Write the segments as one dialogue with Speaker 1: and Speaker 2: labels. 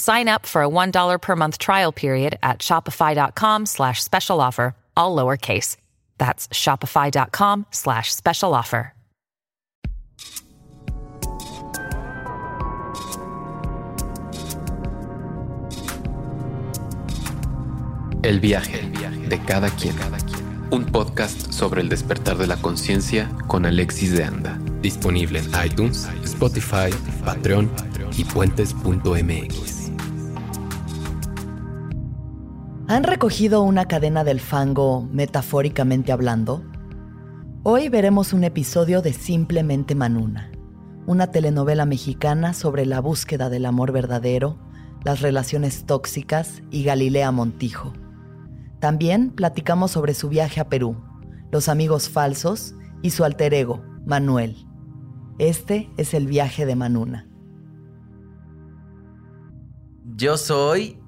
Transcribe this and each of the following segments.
Speaker 1: Sign up for a $1 per month trial period at shopify.com slash special offer, all lowercase. That's shopify.com slash special offer.
Speaker 2: El viaje de cada quien. Un podcast sobre el despertar de la conciencia con Alexis de Anda. Disponible en iTunes, Spotify, Patreon y puentes.mx.
Speaker 3: ¿Han recogido una cadena del fango metafóricamente hablando? Hoy veremos un episodio de Simplemente Manuna, una telenovela mexicana sobre la búsqueda del amor verdadero, las relaciones tóxicas y Galilea Montijo. También platicamos sobre su viaje a Perú, los amigos falsos y su alter ego, Manuel. Este es el viaje de Manuna.
Speaker 4: Yo soy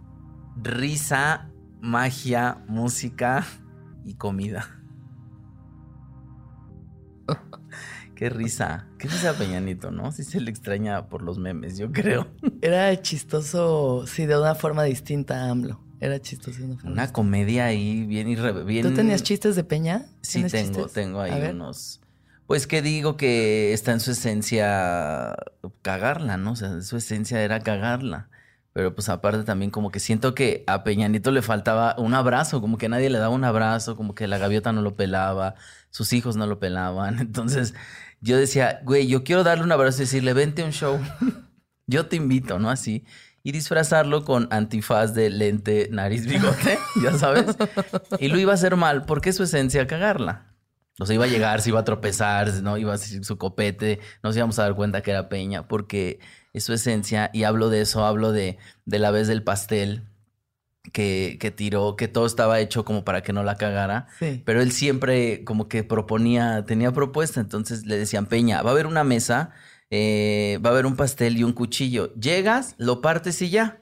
Speaker 4: risa, magia, música y comida. Qué risa. Qué risa Peñanito, ¿no? Sí se le extraña por los memes, yo creo.
Speaker 3: Era chistoso, sí, de una forma distinta a AMLO. Era chistoso. de Una, forma
Speaker 4: Una comedia ahí bien irre- bien
Speaker 3: ¿Tú tenías chistes de Peña?
Speaker 4: Sí,
Speaker 3: ¿Tienes
Speaker 4: tengo,
Speaker 3: chistes?
Speaker 4: tengo ahí unos. Pues que digo que está en su esencia cagarla, ¿no? O sea, su esencia era cagarla. Pero pues aparte también como que siento que a Peñanito le faltaba un abrazo, como que nadie le daba un abrazo, como que la gaviota no lo pelaba, sus hijos no lo pelaban. Entonces yo decía, güey, yo quiero darle un abrazo y decirle, vente a un show. yo te invito, ¿no? Así. Y disfrazarlo con antifaz de lente, nariz, bigote, ya sabes. Y lo iba a hacer mal porque su esencia cagarla. O sea, iba a llegar, se iba a tropezar, ¿no? Iba a su copete, nos íbamos a dar cuenta que era Peña, porque es su esencia. Y hablo de eso, hablo de, de la vez del pastel que, que tiró, que todo estaba hecho como para que no la cagara.
Speaker 3: Sí.
Speaker 4: Pero él siempre como que proponía, tenía propuesta. Entonces le decían, Peña, va a haber una mesa, eh, va a haber un pastel y un cuchillo. Llegas, lo partes y ya.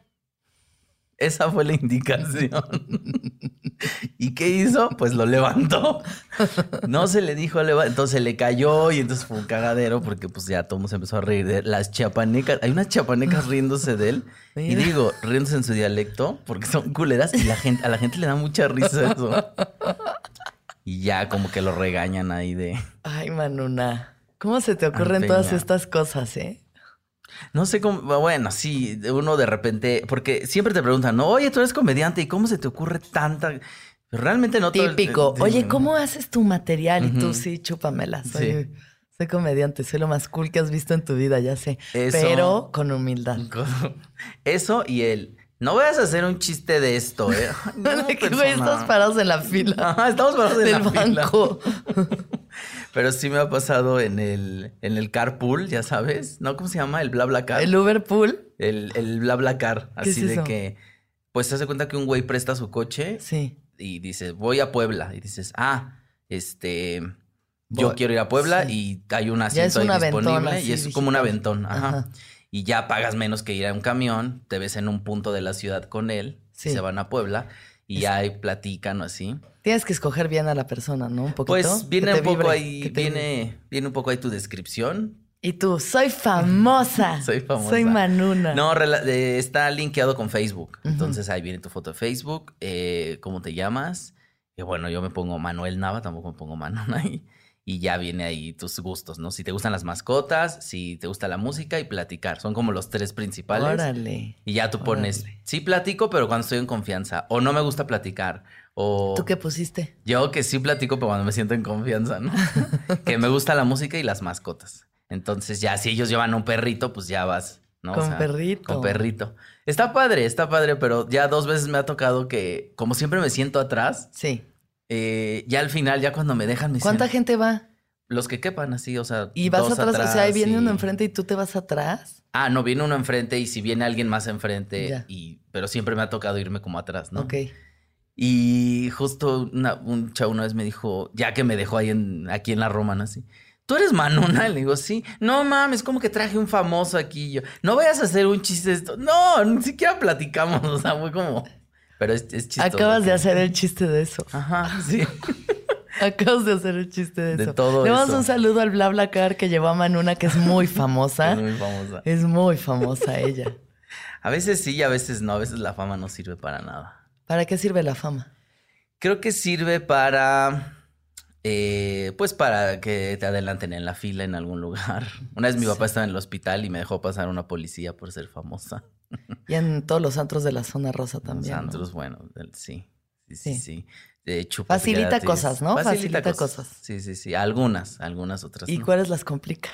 Speaker 4: Esa fue la indicación. ¿Y qué hizo? Pues lo levantó. No se le dijo leva- entonces le cayó y entonces fue un cagadero porque pues ya todo el mundo se empezó a reír de. Las chapanecas, hay unas chapanecas riéndose de él y digo, riéndose en su dialecto porque son culeras y la gente, a la gente le da mucha risa eso. Y ya como que lo regañan ahí de...
Speaker 3: Ay, Manuna. ¿Cómo se te ocurren todas estas cosas, eh?
Speaker 4: No sé cómo, bueno, sí, uno de repente, porque siempre te preguntan, ¿no? oye, tú eres comediante y cómo se te ocurre tanta... Realmente no todo el-
Speaker 3: Típico.
Speaker 4: sí.
Speaker 3: Oye, ¿cómo haces tu material? Y tú sí, chúpamela. Soy,
Speaker 4: Sí.
Speaker 3: soy comediante, soy lo más cool que has visto en tu vida, ya sé.
Speaker 4: Eso.
Speaker 3: Pero con humildad.
Speaker 4: Eso y él, no vayas a hacer un chiste de esto, ¿eh? No,
Speaker 3: Que, güey, estás parados en la fila
Speaker 4: Ajá, estamos parados en
Speaker 3: del
Speaker 4: la fila. Pero sí me ha pasado en el, en el carpool, ya sabes, ¿no? ¿Cómo se llama? El bla bla car.
Speaker 3: El Uberpool.
Speaker 4: El, el bla bla car.
Speaker 3: ¿Qué
Speaker 4: Así
Speaker 3: es
Speaker 4: de que, pues se hace cuenta que un güey presta su coche
Speaker 3: Sí.
Speaker 4: y dices, voy a Puebla. Y dices, ah, este, yo
Speaker 3: Voy-
Speaker 4: quiero ir a Puebla
Speaker 3: sí.
Speaker 4: y hay un asiento ahí disponible y es como un aventón. Ajá.
Speaker 3: Ajá.
Speaker 4: Y ya pagas menos que ir a un camión, te ves en un punto de la ciudad con él,
Speaker 3: Sí.
Speaker 4: se van a Puebla y ahí platican o así.
Speaker 3: Tienes que escoger bien a la persona, ¿no? Un poquito.
Speaker 4: Pues viene un poco
Speaker 3: vibre,
Speaker 4: ahí, viene, viene un poco ahí tu descripción.
Speaker 3: Y tú, soy famosa.
Speaker 4: Soy famosa.
Speaker 3: Soy Manuna.
Speaker 4: No, eh, está linkeado con Facebook. Entonces ahí viene tu foto de Facebook, eh, cómo te llamas. Y bueno, yo me pongo Manuel Nava, tampoco me pongo Manuna ahí. Y ya viene ahí tus gustos, ¿no? Si te gustan las mascotas, si te gusta la música y platicar. Son como los tres principales.
Speaker 3: Órale.
Speaker 4: Y ya tú pones,
Speaker 3: Órale.
Speaker 4: sí platico, pero cuando estoy en confianza. O no me gusta platicar. O
Speaker 3: ¿Tú qué pusiste?
Speaker 4: yo que sí platico, pero cuando me siento en confianza, ¿no? que me gusta la música y las mascotas. Entonces ya si ellos llevan un perrito, pues ya vas, ¿no?
Speaker 3: Con perrito.
Speaker 4: Con perrito. Está padre, está padre, pero ya dos veces me ha tocado que, como siempre me siento atrás,
Speaker 3: Sí.
Speaker 4: Eh, ya al final, ya cuando me dejan, me
Speaker 3: ¿Cuánta gente va?
Speaker 4: Los que quepan así, o sea.
Speaker 3: Y vas
Speaker 4: dos
Speaker 3: atrás, o sea, ahí viene
Speaker 4: y-
Speaker 3: uno enfrente y tú te vas atrás.
Speaker 4: Ah, no, viene uno enfrente y si viene alguien más enfrente,
Speaker 3: Ya.
Speaker 4: y, pero siempre me ha tocado irme como atrás, ¿no?
Speaker 3: Ok.
Speaker 4: Y justo una- un chavo una vez me dijo, ya que me dejó ahí en, aquí en la Roma, ¿no? Así, ¿tú eres Manuna? Le digo, sí. No mames, como que traje un famoso aquí. Y Yo, no vayas a hacer un chiste de esto. No, ni siquiera platicamos. O sea, fue como. Pero es, es chistoso.
Speaker 3: Acabas de hacer el chiste de eso.
Speaker 4: Ajá, sí.
Speaker 3: Acabas de hacer el chiste de
Speaker 4: De
Speaker 3: eso.
Speaker 4: todo
Speaker 3: Le damos un saludo al BlaBlaCar que llevó a Manuna, que es muy famosa.
Speaker 4: Es muy famosa.
Speaker 3: Es muy famosa ella.
Speaker 4: A veces sí y a veces no. A veces la fama no sirve para nada.
Speaker 3: ¿Para qué sirve la fama?
Speaker 4: Creo que sirve para. eh, pues para que te adelanten en la fila en algún lugar. Una vez mi papá estaba en el hospital y me dejó pasar una policía por ser famosa.
Speaker 3: Y en todos los antros de la zona rosa también. ¿no?
Speaker 4: Santos, bueno, del- sí. Sí, sí,
Speaker 3: Sí.
Speaker 4: De hecho,
Speaker 3: Facilita cosas, ¿no? Facilita cosas.
Speaker 4: Sí, sí, sí. Algunas, algunas otras.
Speaker 3: ¿Y
Speaker 4: no.
Speaker 3: cuáles las complica?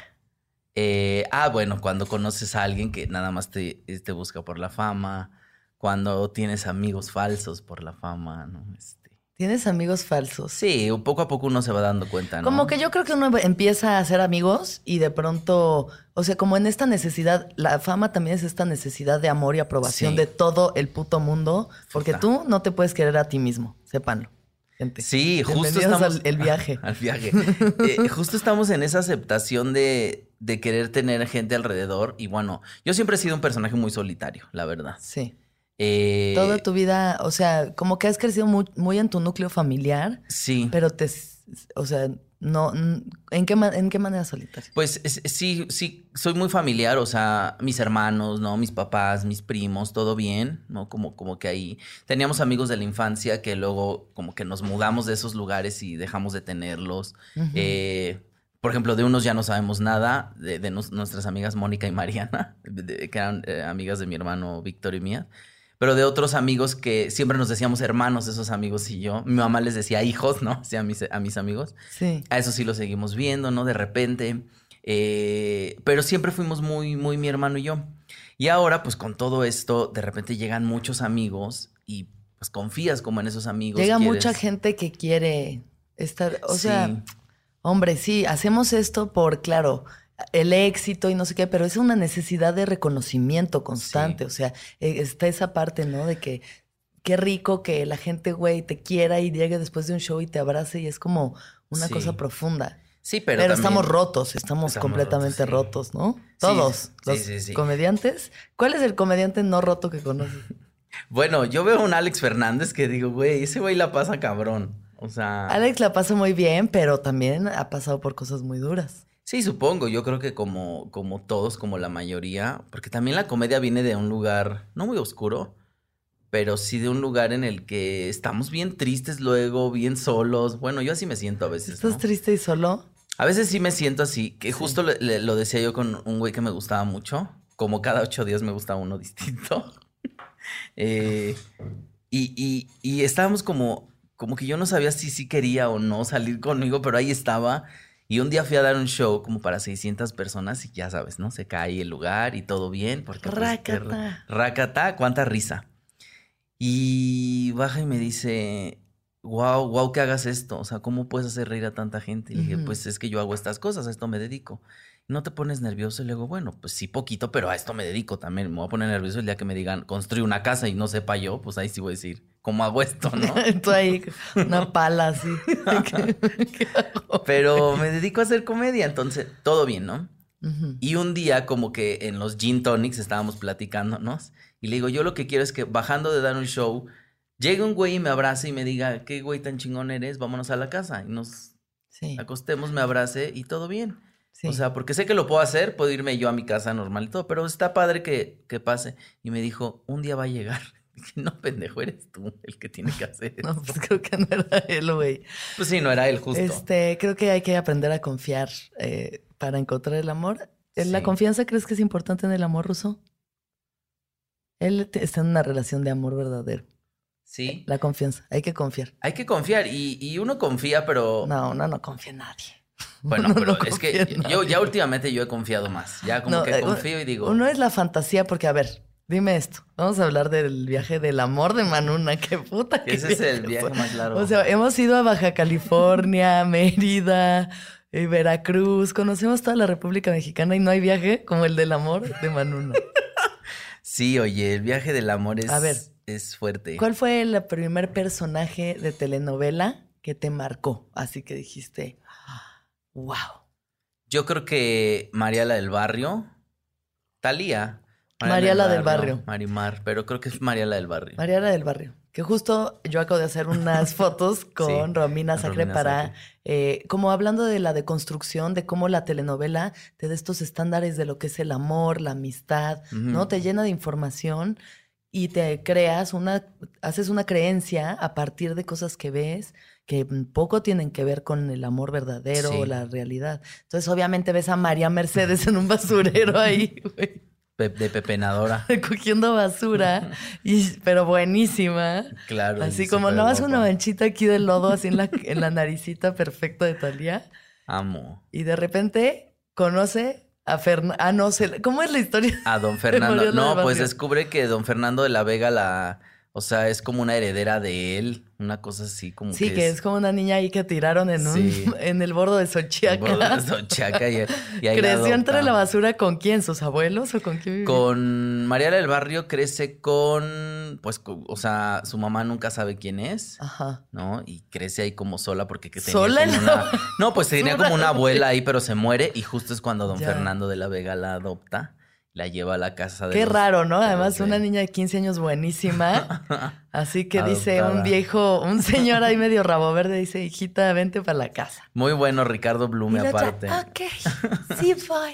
Speaker 4: Eh, ah, bueno, cuando conoces a alguien que nada más te, te busca por la fama, cuando tienes amigos falsos por la fama, ¿no? Este,
Speaker 3: ¿Tienes amigos falsos?
Speaker 4: sí, poco a poco uno se va dando cuenta, ¿no?
Speaker 3: Como que yo creo que uno empieza a hacer amigos y de pronto, o sea, como en esta necesidad, la fama también es esta necesidad de amor y aprobación
Speaker 4: Sí.
Speaker 3: de todo el puto mundo, porque tú no te puedes querer a ti mismo, sépanlo. Gente.
Speaker 4: Sí, justo estamos...
Speaker 3: al el viaje.
Speaker 4: al viaje. Eh, justo estamos en esa aceptación de, de querer tener gente alrededor. Y bueno, yo siempre he sido un personaje muy solitario, la verdad.
Speaker 3: Sí.
Speaker 4: Eh,
Speaker 3: Toda tu vida, o sea, como que has crecido muy, muy en tu núcleo familiar,
Speaker 4: Sí.
Speaker 3: pero te, o sea, no, ¿en qué, en qué manera solitaria?
Speaker 4: Pues es- sí, sí, soy muy familiar, o sea, mis hermanos, ¿no? Mis papás, mis primos, todo bien, ¿no? Como, como que ahí teníamos amigos de la infancia que luego como que nos mudamos de esos lugares y dejamos de tenerlos. Eh, por ejemplo, de unos ya no sabemos nada, de, de nos- nuestras amigas Mónica y Mariana, de- de- que eran eh, amigas de mi hermano Víctor y mía. Pero de otros amigos que siempre nos decíamos hermanos, esos amigos y yo. Mi mamá les decía hijos, ¿no? Sea, a mis, a mis amigos.
Speaker 3: Sí.
Speaker 4: A eso sí lo seguimos viendo, ¿no? De repente. Eh, pero siempre fuimos muy, muy mi hermano y yo. Y ahora, pues con todo esto, de repente llegan muchos amigos y pues confías como en esos amigos.
Speaker 3: Llega
Speaker 4: quieres-
Speaker 3: mucha gente que quiere estar, o
Speaker 4: Sí.
Speaker 3: sea, hombre, sí, hacemos esto por, claro, el éxito y no sé qué, pero es una necesidad de reconocimiento constante,
Speaker 4: Sí.
Speaker 3: o sea, eh, está esa parte, ¿no? De que qué rico que la gente, güey, te quiera y llegue después de un show y te abrace y es como una
Speaker 4: Sí.
Speaker 3: cosa profunda.
Speaker 4: Sí,
Speaker 3: Pero,
Speaker 4: pero,
Speaker 3: estamos rotos, estamos,
Speaker 4: Estamos
Speaker 3: completamente
Speaker 4: rotos,
Speaker 3: rotos. ¿no? Todos,
Speaker 4: sí,
Speaker 3: los
Speaker 4: sí, sí.
Speaker 3: comediantes. ¿Cuál es el comediante no roto que conoces?
Speaker 4: Bueno, yo veo a un Alex Fernández que digo, güey, ese güey la pasa cabrón. O sea.
Speaker 3: Alex la pasa muy bien, pero también ha pasado por cosas muy duras.
Speaker 4: Sí, supongo. Yo creo que como, como todos, como la mayoría, porque también la comedia viene de un lugar no muy oscuro, pero sí de un lugar en el que estamos bien tristes luego, bien solos. Bueno, yo así me siento a veces.
Speaker 3: ¿Estás
Speaker 4: ¿no?
Speaker 3: triste y solo?
Speaker 4: A veces sí me siento así, que justo le- le- lo decía yo con un güey que me gustaba mucho. Como cada ocho días me gusta uno distinto. Eh, y, y- y estábamos como, como que yo no sabía si sí quería o no salir conmigo, pero ahí estaba. Y un día fui a dar un show como para 600 personas y ya sabes, ¿no? Se cae el lugar y todo bien. Porque, pues, qué
Speaker 3: Rácata.
Speaker 4: ra- Rácata, cuánta risa. Y baja y me dice, wow, wow, que hagas esto. O sea, ¿cómo puedes hacer reír a tanta gente? Y le dije,
Speaker 3: Ujú.
Speaker 4: pues es que yo hago estas cosas, a esto me dedico. ¿No te pones nervioso? Y le digo, bueno, pues sí, poquito, pero a esto me dedico también. Me voy a poner nervioso el día que me digan, construye una casa y no sepa yo, pues ahí sí voy a decir, ¿cómo hago esto, no?
Speaker 3: Tú ahí, una pala así. ¿Qué- qué hago?
Speaker 4: Pero me dedico a hacer comedia, entonces todo bien, ¿no? Y un día, como que en los gin tonics estábamos platicándonos. Y le digo, yo lo que quiero es que bajando de dar un show, llegue un güey y me abrace y me diga, ¿qué güey tan chingón eres? Vámonos a la casa. Y nos
Speaker 3: Sí,
Speaker 4: acostemos, me abrace y todo bien.
Speaker 3: Sí.
Speaker 4: O sea, porque sé que lo puedo hacer, puedo irme yo a mi casa normal y todo, pero está padre que, que pase. Y me dijo, un día va a llegar. Dije, no, pendejo, eres tú el que tiene que hacer eso.
Speaker 3: No, pues creo que no era él, güey.
Speaker 4: Pues sí, no era él justo.
Speaker 3: Este, creo que hay que aprender a confiar eh, para encontrar el amor. ¿La
Speaker 4: Sí.
Speaker 3: confianza crees que es importante en el amor ruso? Él está en una relación de amor verdadero.
Speaker 4: Sí.
Speaker 3: La confianza, hay que confiar.
Speaker 4: Hay que confiar y, y uno confía, pero
Speaker 3: No, no, no confía en nadie.
Speaker 4: bueno,
Speaker 3: no,
Speaker 4: pero
Speaker 3: no
Speaker 4: es que yo ya últimamente yo he confiado más. Ya como
Speaker 3: No,
Speaker 4: que
Speaker 3: eh,
Speaker 4: confío y digo,
Speaker 3: Uno es la fantasía, porque a ver, dime esto. Vamos a hablar del viaje del amor de Manuna. Qué puta que
Speaker 4: ese es el viaje más largo.
Speaker 3: O sea, hemos ido a Baja California, Mérida, eh, Veracruz. Conocemos toda la República Mexicana y no hay viaje como el del amor de Manuna.
Speaker 4: sí, oye, el viaje del amor es,
Speaker 3: A ver.
Speaker 4: es fuerte.
Speaker 3: ¿Cuál fue el primer personaje de telenovela que te marcó? Así que dijiste, wow.
Speaker 4: Yo creo que Mariala del Barrio, Talía.
Speaker 3: Mariala del Barrio.
Speaker 4: Marimar, pero creo que es Mariala del Barrio.
Speaker 3: Mariana del Barrio. Que justo yo acabo de hacer unas fotos con
Speaker 4: Sí,
Speaker 3: Romina Sacre
Speaker 4: Romina
Speaker 3: para, eh, como hablando de la deconstrucción, de cómo la telenovela te da estos estándares de lo que es el amor, la amistad, ¿no? Te llena de información y te creas una, haces una creencia a partir de cosas que ves que poco tienen que ver con el amor verdadero
Speaker 4: Sí.
Speaker 3: o la realidad. Entonces, obviamente ves a María Mercedes en un basurero ahí, güey
Speaker 4: Pe- de pepenadora.
Speaker 3: recogiendo basura, y, pero buenísima.
Speaker 4: Claro.
Speaker 3: Así como no vas una manchita aquí de lodo, así en la, en la naricita perfecta de Talía.
Speaker 4: Amo.
Speaker 3: Y de repente conoce a Fernando. Ah, no sé. ¿Cómo es la historia?
Speaker 4: A don Fernando. No, pues descubre que don Fernando de la Vega la. O sea, es como una heredera de él. Una cosa así como
Speaker 3: Sí,
Speaker 4: que,
Speaker 3: que es como una niña ahí que tiraron en un en el bordo de
Speaker 4: el bordo de Xochiaca y, y ahí la
Speaker 3: ¿Creció entre la basura con quién? ¿Sus abuelos o con quién vivía?
Speaker 4: Con Mariala del Barrio crece con. Pues, o sea, su mamá nunca sabe quién es.
Speaker 3: Ajá.
Speaker 4: ¿no? Y crece ahí como sola porque que tenía
Speaker 3: ¿Sola
Speaker 4: como una... No, pues tenía como una abuela ahí, pero se muere y justo es cuando don
Speaker 3: Ya.
Speaker 4: Fernando de la Vega la adopta, la lleva a la casa de
Speaker 3: Qué
Speaker 4: los-
Speaker 3: raro, ¿no?
Speaker 4: de
Speaker 3: Además,
Speaker 4: de-
Speaker 3: una niña de 15 años buenísima. Así que dice un viejo, un señor ahí medio rabo verde, dice, hijita, vente para la casa.
Speaker 4: Muy bueno Ricardo Blume
Speaker 3: Y la otra,
Speaker 4: aparte.
Speaker 3: Ok, sí voy.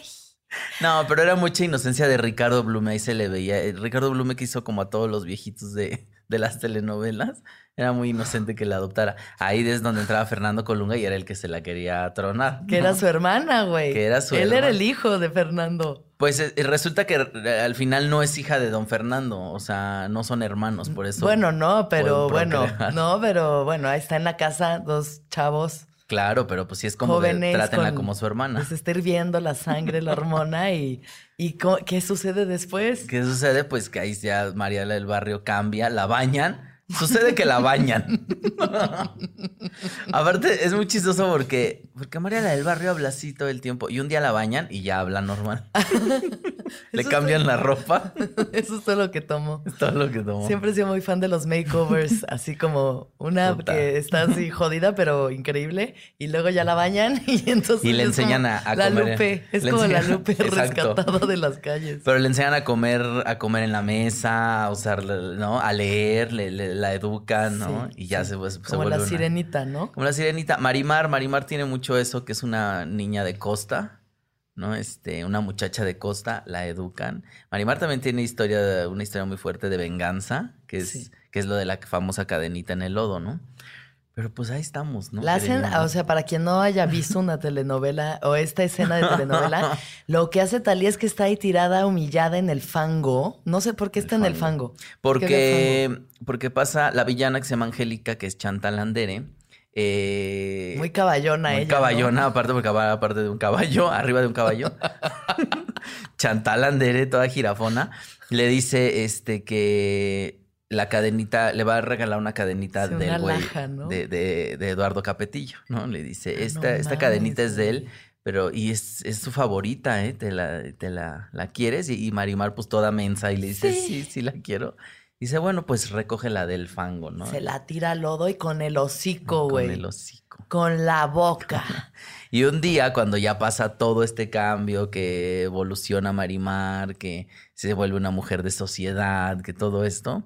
Speaker 4: No, pero era mucha inocencia de Ricardo Blume, ahí se le veía. Eh, Ricardo Blume que hizo como a todos los viejitos de, de las telenovelas. Era muy inocente que la adoptara. Ahí es donde entraba Fernando Colunga y era el que se la quería tronar.
Speaker 3: Que era su hermana, güey.
Speaker 4: Que era su
Speaker 3: Él era el hijo de Fernando.
Speaker 4: Pues eh, resulta que eh, al final no es hija de don Fernando, o sea, no son hermanos, por eso.
Speaker 3: bueno, no, pero bueno, no, pero bueno, ahí está en la casa dos chavos
Speaker 4: Claro, pero pues sí es como de,
Speaker 3: jóvenes.
Speaker 4: trátenla
Speaker 3: con-
Speaker 4: como su hermana.
Speaker 3: Les está hirviendo la sangre, la hormona y, y ¿qué sucede después?
Speaker 4: ¿Qué sucede? Pues que ahí ya Mariela del Barrio cambia, la bañan. Sucede que la bañan. Aparte, es muy chistoso porque, porque Mariela del Barrio habla así todo el tiempo. Y un día la bañan y ya habla normal. Le cambian la ropa.
Speaker 3: Eso es todo lo que tomo.
Speaker 4: Es todo lo que tomó.
Speaker 3: Siempre he sido muy fan de los makeovers, así como una
Speaker 4: Puta.
Speaker 3: que está así jodida, pero increíble, y luego ya la bañan y entonces...
Speaker 4: Y le enseñan a- a
Speaker 3: La
Speaker 4: comer.
Speaker 3: Lupe, es
Speaker 4: Le
Speaker 3: como la Lupe
Speaker 4: Exacto.
Speaker 3: rescatada de las calles.
Speaker 4: Pero le enseñan a comer, a comer en la mesa, a usar, ¿no? A leer, le- le- la educan, ¿no?
Speaker 3: Sí,
Speaker 4: y ya
Speaker 3: sí.
Speaker 4: se, pues, se
Speaker 3: Como
Speaker 4: vuelve
Speaker 3: la
Speaker 4: una-
Speaker 3: sirenita, ¿no?
Speaker 4: Como la sirenita. Marimar, Marimar tiene mucho eso, que es una niña de costa, ¿no? Este, una muchacha de costa, la educan. Marimar también tiene historia, una historia muy fuerte de venganza, que es,
Speaker 3: Sí.
Speaker 4: que es lo de la famosa cadenita en el lodo, ¿no? Pero pues ahí estamos, ¿no?
Speaker 3: La hacen, o sea, para quien no haya visto una telenovela o esta escena de telenovela, lo que hace Talía es que está ahí tirada, humillada en el fango. No sé por qué está en el fango. ¿Por qué en el
Speaker 4: Porque, porque pasa la villana que se llama Angélica, que es Chantal Andere. eh,
Speaker 3: Muy caballona
Speaker 4: muy
Speaker 3: ella. ¿no?
Speaker 4: caballona, aparte porque va aparte de un caballo, arriba de un caballo. Chantal Andere, toda jirafona, le dice este que la cadenita, le va a regalar una cadenita
Speaker 3: Sí,
Speaker 4: del
Speaker 3: una
Speaker 4: güey
Speaker 3: laja, ¿no?
Speaker 4: de, de- de Eduardo Capetillo, ¿no? Le dice,
Speaker 3: Ah,
Speaker 4: esta,
Speaker 3: no
Speaker 4: esta cadenita es de él, pero, y es, es su favorita, ¿eh? Te la, te la, la quieres, y, y Marimar pues toda mensa y le dice,
Speaker 3: Sí.
Speaker 4: sí, sí, la quiero. Dice, bueno, pues recoge la del fango, ¿no?
Speaker 3: Se la tira al lodo y con el hocico,
Speaker 4: Con
Speaker 3: güey.
Speaker 4: el hocico.
Speaker 3: Con la boca.
Speaker 4: Y un día, cuando ya pasa todo este cambio, que evoluciona Marimar, que se vuelve una mujer de sociedad, que todo esto,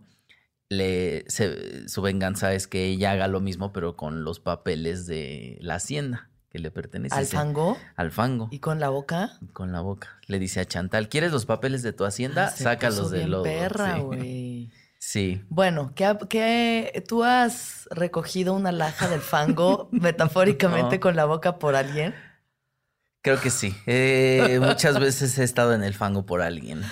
Speaker 4: le, se- su venganza es que ella haga lo mismo, pero con los papeles de la hacienda. Que le pertenece.
Speaker 3: ¿Al fango?
Speaker 4: Al fango.
Speaker 3: ¿Y con la boca?
Speaker 4: Con la boca. Le dice a Chantal, ¿quieres los papeles de tu hacienda?
Speaker 3: Ah,
Speaker 4: Sácalos de lodo.
Speaker 3: perra,
Speaker 4: Sí.
Speaker 3: güey.
Speaker 4: Sí.
Speaker 3: Bueno, ¿qué, qué- tú has recogido una laja del fango metafóricamente
Speaker 4: No.
Speaker 3: con la boca por alguien?
Speaker 4: Creo que sí. Eh, muchas veces he estado en el fango por alguien.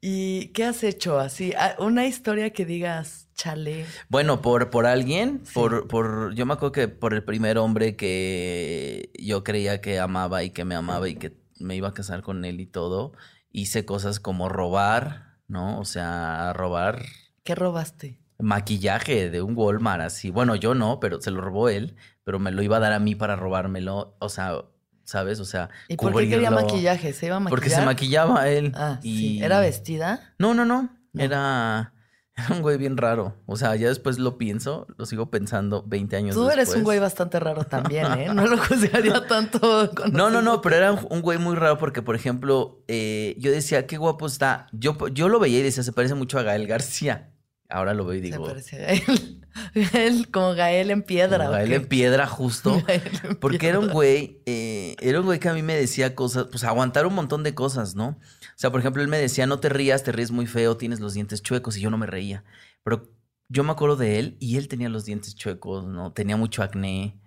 Speaker 3: ¿Y qué has hecho así? Ah, Una historia que digas, chale.
Speaker 4: Bueno, por, por alguien, por, por, yo me acuerdo que por el primer hombre que yo creía que amaba y que me amaba y que me iba a casar con él y todo, hice cosas como robar, ¿no? O sea, robar
Speaker 3: ¿Qué robaste?
Speaker 4: maquillaje de un Walmart así. Bueno, yo no, pero se lo robó él, pero me lo iba a dar a mí para robármelo. O sea, ¿sabes? O sea,
Speaker 3: ¿Y por qué quería maquillaje? ¿Se iba a maquillar?
Speaker 4: Porque se maquillaba él.
Speaker 3: Ah,
Speaker 4: y...
Speaker 3: sí. ¿Era vestida?
Speaker 4: No, no, no.
Speaker 3: No.
Speaker 4: Era, era un güey bien raro. O sea, ya después lo pienso, lo sigo pensando 20 años
Speaker 3: Tú eres un
Speaker 4: después.
Speaker 3: güey bastante raro también, ¿eh? No lo juzgaría tanto.
Speaker 4: No, no, no, pero era un, un güey muy raro porque, por ejemplo, eh, yo decía, qué guapo está. Yo, yo lo veía y decía, se parece mucho a Gael García. Ahora lo veo y
Speaker 3: Se
Speaker 4: digo,
Speaker 3: parece a Gael. Gael, como Gael en piedra.
Speaker 4: como
Speaker 3: ¿o
Speaker 4: Gael en piedra justo.
Speaker 3: Gael en
Speaker 4: Porque era un güey, eh, era un güey que a mí me decía cosas, pues aguantar un montón de cosas, ¿no? O sea, por ejemplo, él me decía, no te rías, te ríes muy feo, tienes los dientes chuecos, y yo no me reía. Pero yo me acuerdo de él y él tenía los dientes chuecos, ¿no? Tenía mucho acné.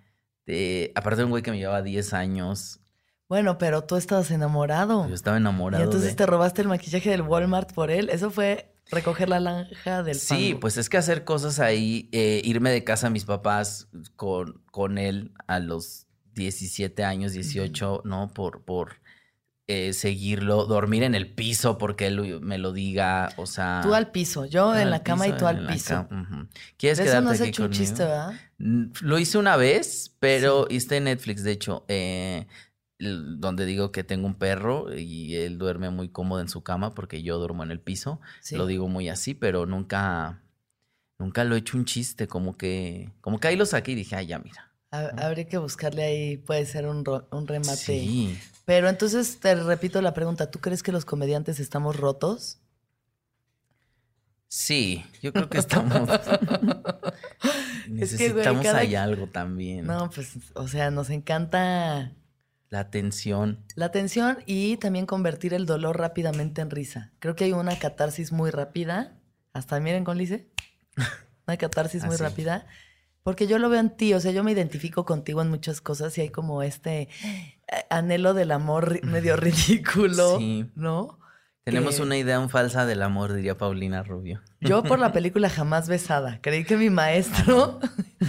Speaker 4: eh, aparte de un güey que me llevaba 10 años,
Speaker 3: Bueno, pero tú estabas enamorado.
Speaker 4: yo estaba
Speaker 3: Y
Speaker 4: enamorado
Speaker 3: entonces
Speaker 4: de...
Speaker 3: te robaste el maquillaje del Walmart por él. Eso fue recoger la lanja del
Speaker 4: Sí, pues es que hacer cosas ahí, eh, irme de casa a mis papás con, con él a los 17 años, 18, ¿no? Por, por eh, seguirlo, dormir en el piso porque él me lo diga, o sea...
Speaker 3: Tú al piso, yo en la cama y tú al piso.
Speaker 4: cama, ujú. ¿Quieres
Speaker 3: De eso no has
Speaker 4: aquí
Speaker 3: hecho un chiste, ¿verdad?
Speaker 4: Lo hice una vez, pero hice en Netflix, de hecho, eh, donde digo que tengo un perro y él duerme muy cómodo en su cama porque yo duermo en el piso.
Speaker 3: Sí.
Speaker 4: Lo digo muy así, pero nunca, nunca lo he hecho un chiste, como que, como que ahí lo saqué y dije, ay, ya mira.
Speaker 3: Ha- Habría que buscarle ahí, puede ser un, ro- un remate.
Speaker 4: Sí.
Speaker 3: Pero entonces te repito la pregunta, ¿tú crees que los comediantes estamos rotos?
Speaker 4: Sí, yo creo que estamos.
Speaker 3: Es que, güey,
Speaker 4: Necesitamos
Speaker 3: cada
Speaker 4: ahí algo también.
Speaker 3: No, pues, o sea, nos encanta
Speaker 4: La atención.
Speaker 3: la tensión y también convertir el dolor rápidamente en risa. Creo que hay una catarsis muy rápida. Hasta miren con Lice. Una catarsis muy
Speaker 4: Así.
Speaker 3: rápida. Porque yo lo veo en ti, o sea, yo me identifico contigo en muchas cosas y hay como este eh, anhelo del amor medio ridículo,
Speaker 4: Sí.
Speaker 3: ¿no?
Speaker 4: Tenemos
Speaker 3: que-
Speaker 4: una idea falsa del amor, diría Paulina Rubio.
Speaker 3: Yo por la película jamás besada. Creí que mi maestro.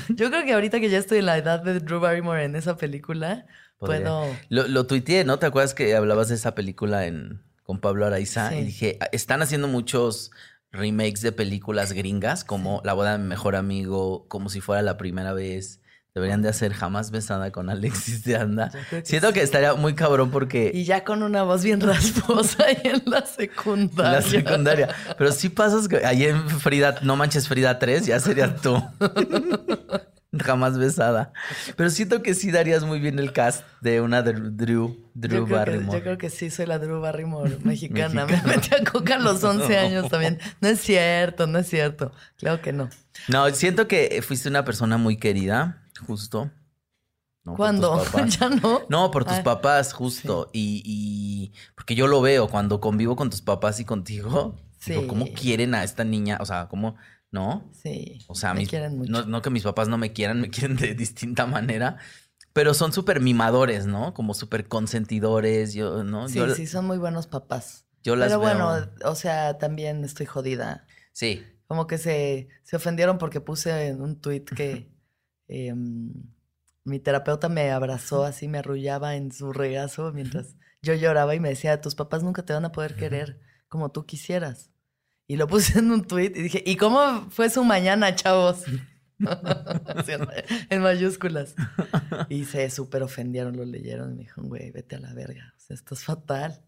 Speaker 3: yo creo que ahorita que ya estoy en la edad de Drew Barrymore en esa película,
Speaker 4: Podría.
Speaker 3: puedo.
Speaker 4: Lo, lo tuiteé, ¿no? ¿Te acuerdas que hablabas de esa película en, con Pablo Araiza?
Speaker 3: Sí.
Speaker 4: Y dije, "Ah, están haciendo muchos remakes de películas gringas, como La boda de mi mejor amigo, como si fuera la primera vez. Deberían de hacer jamás besada con Alexis de Anda.
Speaker 3: Que
Speaker 4: Siento que estaría muy cabrón porque
Speaker 3: Y ya con una voz bien rasposa y en la
Speaker 4: en
Speaker 3: secundaria.
Speaker 4: la secundaria. Pero sí pasas que ahí en Frida, no manches Frida 3, ya serías tú. jamás besada. Pero siento que sí darías muy bien el cast de una de Drew, Drew
Speaker 3: Yo creo, que,
Speaker 4: Barrymore.
Speaker 3: yo creo que sí, soy la Drew Barrymore mexicana.
Speaker 4: Mexicana.
Speaker 3: Me metí a coca a los 11 años también. No es cierto, no es cierto. Claro que no.
Speaker 4: No, siento que fuiste una persona muy querida, justo. No,
Speaker 3: ¿Cuándo? ¿Ya no?
Speaker 4: No, por tus
Speaker 3: Ah,
Speaker 4: papás, justo. Y, y porque yo lo veo cuando convivo con tus papás y contigo. Digo. ¿cómo quieren a esta niña? O sea, ¿cómo? ¿No?
Speaker 3: Sí.
Speaker 4: O sea,
Speaker 3: me
Speaker 4: mis-
Speaker 3: quieren mucho.
Speaker 4: No, no que mis papás no me quieran, me quieren de distinta manera. Pero son súper mimadores, ¿no? Como súper consentidores. Yo, ¿no?
Speaker 3: sí,
Speaker 4: yo,
Speaker 3: sí, son muy buenos papás.
Speaker 4: yo las
Speaker 3: Pero bueno, o sea, también estoy jodida.
Speaker 4: Sí.
Speaker 3: Como que se, se ofendieron porque puse en un tuit que em, mi terapeuta me abrazó así, me arrullaba en su regazo mientras yo lloraba y me decía, tus papás nunca te van a poder querer como tú quisieras. Y lo puse en un tuit y dije, ¿y cómo fue su mañana, chavos? En, mayúsculas. Y se súper ofendieron, lo leyeron y me dijeron, güey, vete a la verga. O sea, esto es fatal.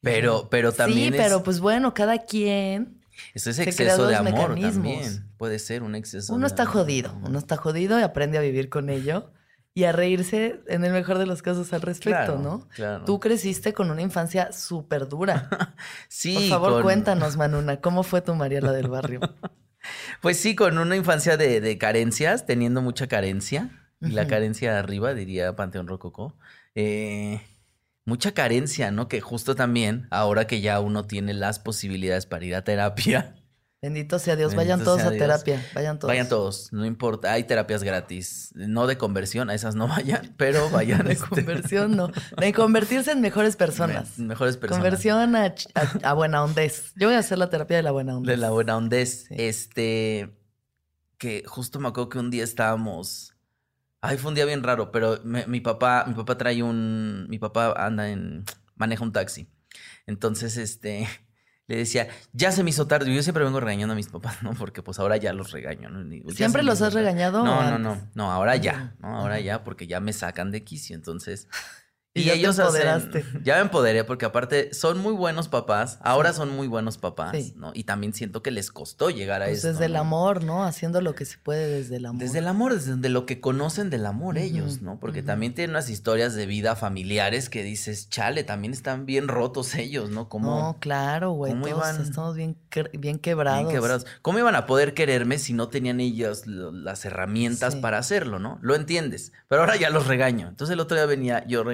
Speaker 4: Pero,
Speaker 3: yo,
Speaker 4: pero también
Speaker 3: Sí,
Speaker 4: es,
Speaker 3: pero pues bueno, cada quien
Speaker 4: eso es exceso de amor
Speaker 3: mecanismos.
Speaker 4: también. Puede ser un exceso
Speaker 3: Uno
Speaker 4: de
Speaker 3: está
Speaker 4: amor.
Speaker 3: jodido, uno está jodido y aprende a vivir con ello y a reírse en el mejor de los casos al respecto,
Speaker 4: Claro,
Speaker 3: ¿no?
Speaker 4: claro.
Speaker 3: Tú creciste con una infancia súper dura.
Speaker 4: Sí,
Speaker 3: Por favor,
Speaker 4: con-
Speaker 3: cuéntanos, Manuna, ¿cómo fue tu Mariela del barrio?
Speaker 4: Pues sí, con una infancia de, de carencias, teniendo mucha carencia. y la carencia arriba, diría Panteón Rococó. Eh, mucha carencia, ¿no? Que justo también, ahora que ya uno tiene las posibilidades para ir a terapia,
Speaker 3: Bendito sea Dios. Vayan todos a
Speaker 4: Dios.
Speaker 3: terapia. Vayan todos.
Speaker 4: vayan todos, no importa, hay terapias gratis, no de conversión, a esas no vayan, pero vayan
Speaker 3: De
Speaker 4: este,
Speaker 3: conversión, no. De convertirse en mejores personas.
Speaker 4: me- mejores personas.
Speaker 3: Conversión a, ch- a, a buena ondez. Yo voy a hacer la terapia de la buena ondez.
Speaker 4: De la buena ondez.
Speaker 3: Sí.
Speaker 4: Este. Que justo me acuerdo que un día estábamos. Ay, fue un día bien raro, pero me- mi papá, mi papá trae un. Mi papá anda en. maneja un taxi. Entonces, este. Le decía, ya se me hizo tarde. Yo siempre vengo regañando a mis papás, ¿no? Porque pues ahora ya los regaño, ¿no? Digo, "Ya
Speaker 3: ¿Siempre los has
Speaker 4: tarde".
Speaker 3: regañado
Speaker 4: No, no, no. No, ahora ya, ¿no? Ahora ya, porque ya me sacan de quicio. Entonces.
Speaker 3: Y te
Speaker 4: ellos hacen-
Speaker 3: empoderaste.
Speaker 4: ya me empoderé porque aparte son muy buenos papás. Ahora son muy buenos papás,
Speaker 3: Sí.
Speaker 4: ¿no? Y también siento que les costó llegar a
Speaker 3: Pues
Speaker 4: esto.
Speaker 3: desde el amor, ¿no? Haciendo lo que se puede desde el amor.
Speaker 4: Desde el amor, desde lo que conocen del amor ellos, ¿no? Porque también tienen unas historias de vida familiares que dices, chale, también están bien rotos ellos, ¿no? Como
Speaker 3: No, claro, güey.
Speaker 4: cómo
Speaker 3: Todos
Speaker 4: iban-
Speaker 3: estamos bien, bien quebrados.
Speaker 4: bien quebrados. ¿Cómo iban a poder quererme si no tenían ellos lo- las herramientas
Speaker 3: Sí.
Speaker 4: para hacerlo, ¿no? Lo entiendes. Pero ahora ya los regaño. Entonces el otro día venía yo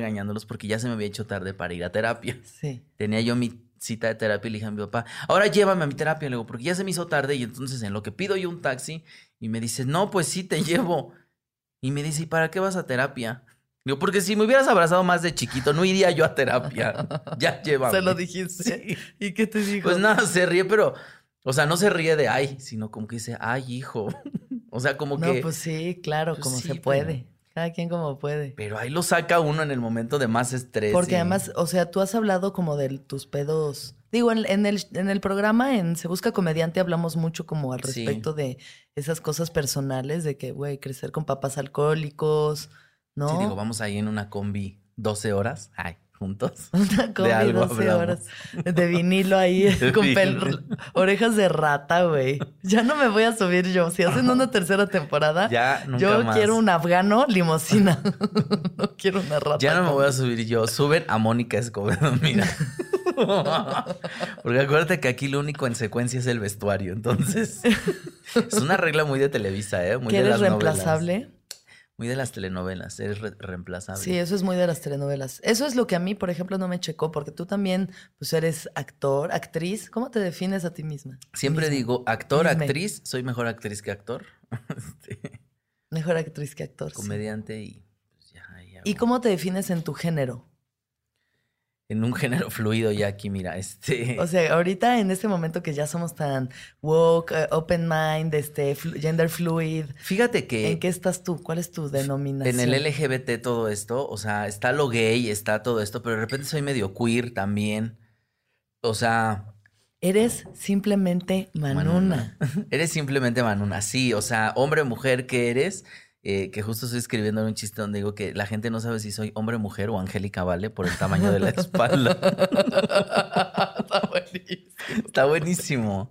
Speaker 4: porque ya se me había hecho tarde para ir a terapia.
Speaker 3: Sí.
Speaker 4: Tenía yo mi cita de terapia y le dije a mi papá, ahora llévame a mi terapia, le digo, porque ya se me hizo tarde y entonces en lo que pido yo un taxi y me dice, no, pues sí, te llevo. Y me dice, ¿y para qué vas a terapia? Digo, porque si me hubieras abrazado más de chiquito, no iría yo a terapia. Ya llévame.
Speaker 3: Se lo dijiste.
Speaker 4: Sí.
Speaker 3: ¿Y qué te dijo?
Speaker 4: Pues nada, se ríe, pero, o sea, no se ríe de ay, sino como que dice, ay, hijo. O sea, como
Speaker 3: No,
Speaker 4: que...
Speaker 3: pues sí, claro,
Speaker 4: Pues
Speaker 3: como
Speaker 4: sí,
Speaker 3: se
Speaker 4: pero-
Speaker 3: puede. Cada quien como puede.
Speaker 4: Pero ahí lo saca uno en el momento de más estrés.
Speaker 3: Porque
Speaker 4: y-
Speaker 3: además, o sea, tú has hablado como de tus pedos. Digo, en, en el, en el programa, en Se Busca Comediante, hablamos mucho como al
Speaker 4: Sí.
Speaker 3: respecto de esas cosas personales, de que, güey, crecer con papás alcohólicos, ¿no?
Speaker 4: Sí, digo, vamos ahí en una combi 12 horas, ay, juntos.
Speaker 3: Una combi
Speaker 4: algo
Speaker 3: 12
Speaker 4: hablamos.
Speaker 3: horas de vinilo ahí
Speaker 4: De
Speaker 3: con pel- orejas de rata, güey. Ya no me voy a subir yo. Si hacen una tercera temporada,
Speaker 4: Ya, nunca
Speaker 3: yo
Speaker 4: más.
Speaker 3: quiero un afgano limosina. no quiero una rata.
Speaker 4: Ya no me voy a subir yo. Suben a Mónica Escobedo, mira. Porque acuérdate que aquí lo único en secuencia es el vestuario. Entonces, es una regla muy de Televisa, ¿eh? Muy
Speaker 3: ¿Que
Speaker 4: de
Speaker 3: eres
Speaker 4: las novelas. Muy de las telenovelas. Eres re- reemplazable.
Speaker 3: Sí, eso es muy de las telenovelas. Eso es lo que a mí, por ejemplo, no me checó, porque tú también, pues eres actor, actriz. ¿Cómo te defines a ti misma?
Speaker 4: Siempre
Speaker 3: Misma.
Speaker 4: digo, actor, actriz. Soy mejor actriz que actor. Este,
Speaker 3: Mejor actriz que actor. sí.
Speaker 4: comediante y pues ya, ya
Speaker 3: ¿Y cómo te defines en tu género?
Speaker 4: En un género fluido ya aquí, mira, este...
Speaker 3: O sea, ahorita en este momento que ya somos tan woke, eh, open mind, este, flu- gender fluid,
Speaker 4: Fíjate que...
Speaker 3: ¿en qué estás tú? ¿Cuál es tu denominación?
Speaker 4: En el LGBT todo esto, o sea, está lo gay, está todo esto, pero de repente soy medio queer también. O sea,
Speaker 3: Eres simplemente Manuna.
Speaker 4: eres simplemente Manuna, sí, o sea, hombre, mujer, ¿qué eres? Eh, que justo estoy escribiendo un chiste donde digo que la gente no sabe si soy hombre, mujer o Angélica Vale por el tamaño de la espalda.
Speaker 3: Está buenísimo.
Speaker 4: Está buenísimo.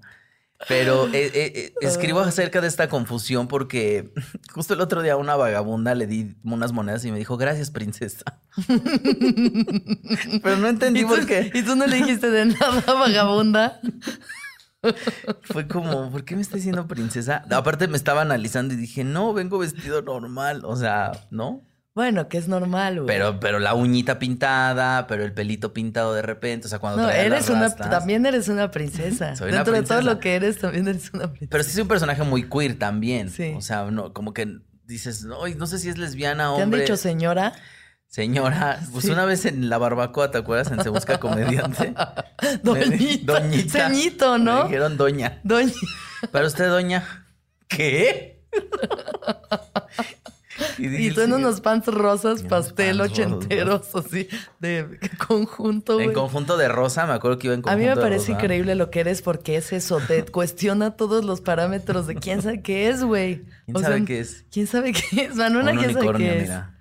Speaker 4: Pero eh, eh, eh, escribo acerca de esta confusión porque justo el otro día a una vagabunda le di unas monedas y me dijo, gracias, princesa. Pero no entendí
Speaker 3: ¿Y tú,
Speaker 4: por qué.
Speaker 3: y tú no le dijiste de nada, vagabunda.
Speaker 4: Fue como, ¿por qué me está diciendo princesa? Aparte me estaba analizando y dije, no, vengo vestido normal. O sea, ¿no?
Speaker 3: Bueno, que es normal, güey.
Speaker 4: Pero, pero la uñita pintada, pero el pelito pintado de repente. O sea, cuando
Speaker 3: no, eres
Speaker 4: las
Speaker 3: una,
Speaker 4: rastas.
Speaker 3: también eres una princesa.
Speaker 4: Soy una
Speaker 3: Dentro de todo lo que eres, también eres una princesa.
Speaker 4: Pero sí es un personaje muy queer también.
Speaker 3: Sí.
Speaker 4: O sea, no, como que dices, no, no sé si es lesbiana,
Speaker 3: ¿Te han dicho señora?
Speaker 4: Señora, pues
Speaker 3: Sí.
Speaker 4: una vez en la barbacoa, ¿te acuerdas? En Se Busca Comediante.
Speaker 3: Doñita.
Speaker 4: Doñita.
Speaker 3: ¿no?
Speaker 4: Me dijeron doña.
Speaker 3: Doña.
Speaker 4: Para usted, doña. ¿Qué?
Speaker 3: Y tú en unos pants rosas, pastel,
Speaker 4: pants rosas.
Speaker 3: ochenteros, así, de conjunto.
Speaker 4: En conjunto de rosa, me acuerdo que iba en
Speaker 3: A
Speaker 4: conjunto
Speaker 3: mí me
Speaker 4: de
Speaker 3: parece
Speaker 4: rosa.
Speaker 3: increíble lo que eres porque es eso, te cuestiona todos los parámetros de quién sabe qué es, güey.
Speaker 4: ¿Quién
Speaker 3: O
Speaker 4: sabe
Speaker 3: sea,
Speaker 4: qué es?
Speaker 3: ¿Quién sabe qué es? Manuna,
Speaker 4: un
Speaker 3: ¿quién sabe qué es?
Speaker 4: mira.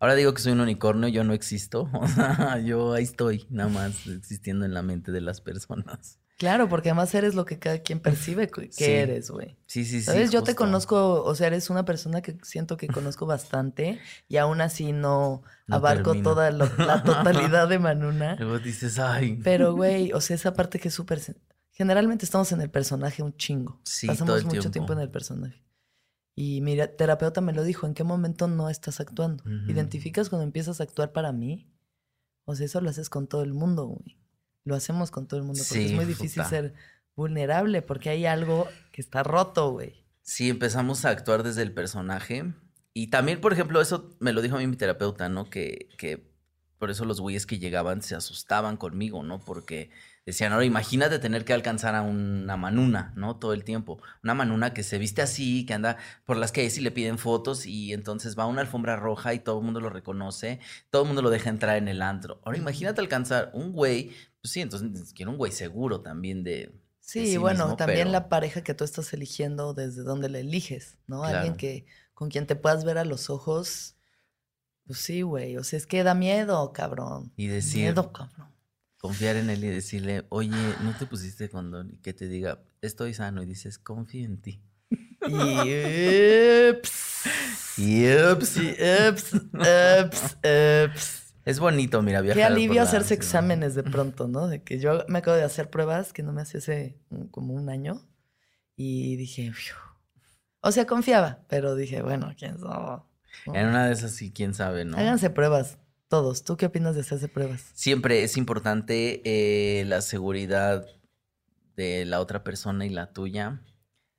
Speaker 4: Ahora digo que soy un unicornio, yo no existo. O sea, yo ahí estoy, nada más existiendo en la mente de las personas.
Speaker 3: Claro, porque además eres lo que cada quien percibe que
Speaker 4: Sí.
Speaker 3: eres, güey.
Speaker 4: Sí, sí, sí.
Speaker 3: ¿Sabes? Yo te conozco, o sea, eres una persona que siento que conozco bastante y aún así no,
Speaker 4: No
Speaker 3: abarco
Speaker 4: termino.
Speaker 3: toda lo- la totalidad de Manuna.
Speaker 4: Luego dices, ay.
Speaker 3: Pero, güey, o sea, esa parte que es súper... Generalmente estamos en el personaje un chingo.
Speaker 4: Sí,
Speaker 3: Pasamos
Speaker 4: todo el
Speaker 3: mucho
Speaker 4: tiempo.
Speaker 3: tiempo en el personaje. Y mi terapeuta me lo dijo, ¿en qué momento no estás actuando? ¿Identificas cuando empiezas a actuar para mí? O sea, eso lo haces con todo el mundo, güey. Lo hacemos con todo el mundo porque
Speaker 4: Sí,
Speaker 3: es muy difícil
Speaker 4: puta.
Speaker 3: ser vulnerable porque hay algo que está roto, güey.
Speaker 4: Sí, empezamos a actuar desde el personaje. Y también, por ejemplo, eso me lo dijo a mí mi terapeuta, ¿no? Que, que por eso los güeyes que llegaban se asustaban conmigo, ¿no? Porque decían, ahora imagínate tener que alcanzar a una manuna, ¿no? Todo el tiempo. Una manuna que se viste así, que anda por las calles y le piden fotos y entonces va a una alfombra roja y todo el mundo lo reconoce, todo el mundo lo deja entrar en el antro. Ahora imagínate alcanzar un güey, pues sí, entonces quiero un güey seguro también de... de
Speaker 3: Sí, bueno,
Speaker 4: mismo,
Speaker 3: también
Speaker 4: pero-
Speaker 3: la pareja que tú estás eligiendo desde donde la eliges, ¿no? Alguien que con quien te puedas ver a los ojos. Pues sí, güey. O sea, es que da miedo, cabrón.
Speaker 4: Y decir,
Speaker 3: Miedo, cabrón.
Speaker 4: Confiar en él y decirle, oye, no te pusiste condón y que te diga, estoy sano y dices, confío en ti.
Speaker 3: Y ups,
Speaker 4: Y ups.
Speaker 3: y ups, ups, ups.
Speaker 4: Es bonito, mira, viajar.
Speaker 3: Qué alivio
Speaker 4: por la
Speaker 3: hacerse exámenes de pronto, ¿no? De que yo me acabo de hacer pruebas que no me hacía hace como un año y dije, "Fiu". o sea, confiaba, pero dije, bueno, quién sabe. ¿no?
Speaker 4: En una de esas sí, quién sabe, ¿no?
Speaker 3: Háganse pruebas, todos. ¿Tú qué opinas de hacerse pruebas?
Speaker 4: Siempre es importante eh, la seguridad de la otra persona y la tuya.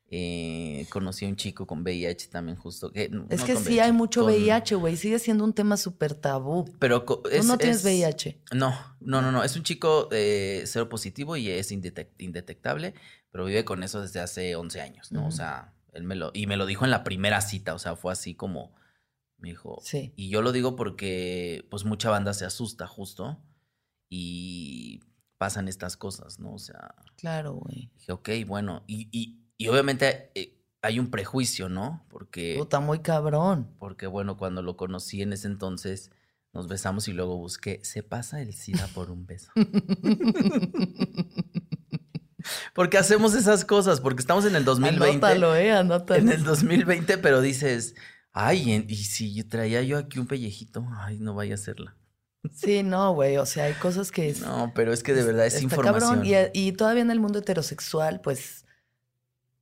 Speaker 4: Eh, conocí a un chico con VIH también justo. No
Speaker 3: Es que
Speaker 4: con
Speaker 3: sí hay mucho
Speaker 4: con-
Speaker 3: VIH, güey. Sigue siendo un tema súper tabú.
Speaker 4: Pero
Speaker 3: Tú no tienes
Speaker 4: es-
Speaker 3: VIH.
Speaker 4: No, no, no, no. Es un chico eh, cero positivo y es indetec- indetectable, pero vive con eso desde hace 11 años, ¿no? O sea, él me lo, y me lo dijo en la primera cita, o sea, fue así como, me dijo,
Speaker 3: Sí.
Speaker 4: y yo lo digo porque, pues, mucha banda se asusta justo y pasan estas cosas, ¿no? O sea,
Speaker 3: Claro, güey.
Speaker 4: dije, ok, bueno, y, y, y obviamente eh, hay un prejuicio, ¿no? Porque...
Speaker 3: Puta, muy cabrón.
Speaker 4: Porque bueno, cuando lo conocí en ese entonces, nos besamos y luego busqué, se pasa el SIDA por un beso. porque hacemos esas cosas, porque estamos en el 2020.
Speaker 3: Anótalo, eh, anótalo.
Speaker 4: En el 2020, pero dices, ay, en- y si yo traía yo aquí un pellejito, ay, no vaya a hacerla.
Speaker 3: Sí, no, güey. O sea, hay cosas que... es-
Speaker 4: No, pero es que de verdad es
Speaker 3: está
Speaker 4: información.
Speaker 3: cabrón. Y, y todavía en el mundo heterosexual, pues,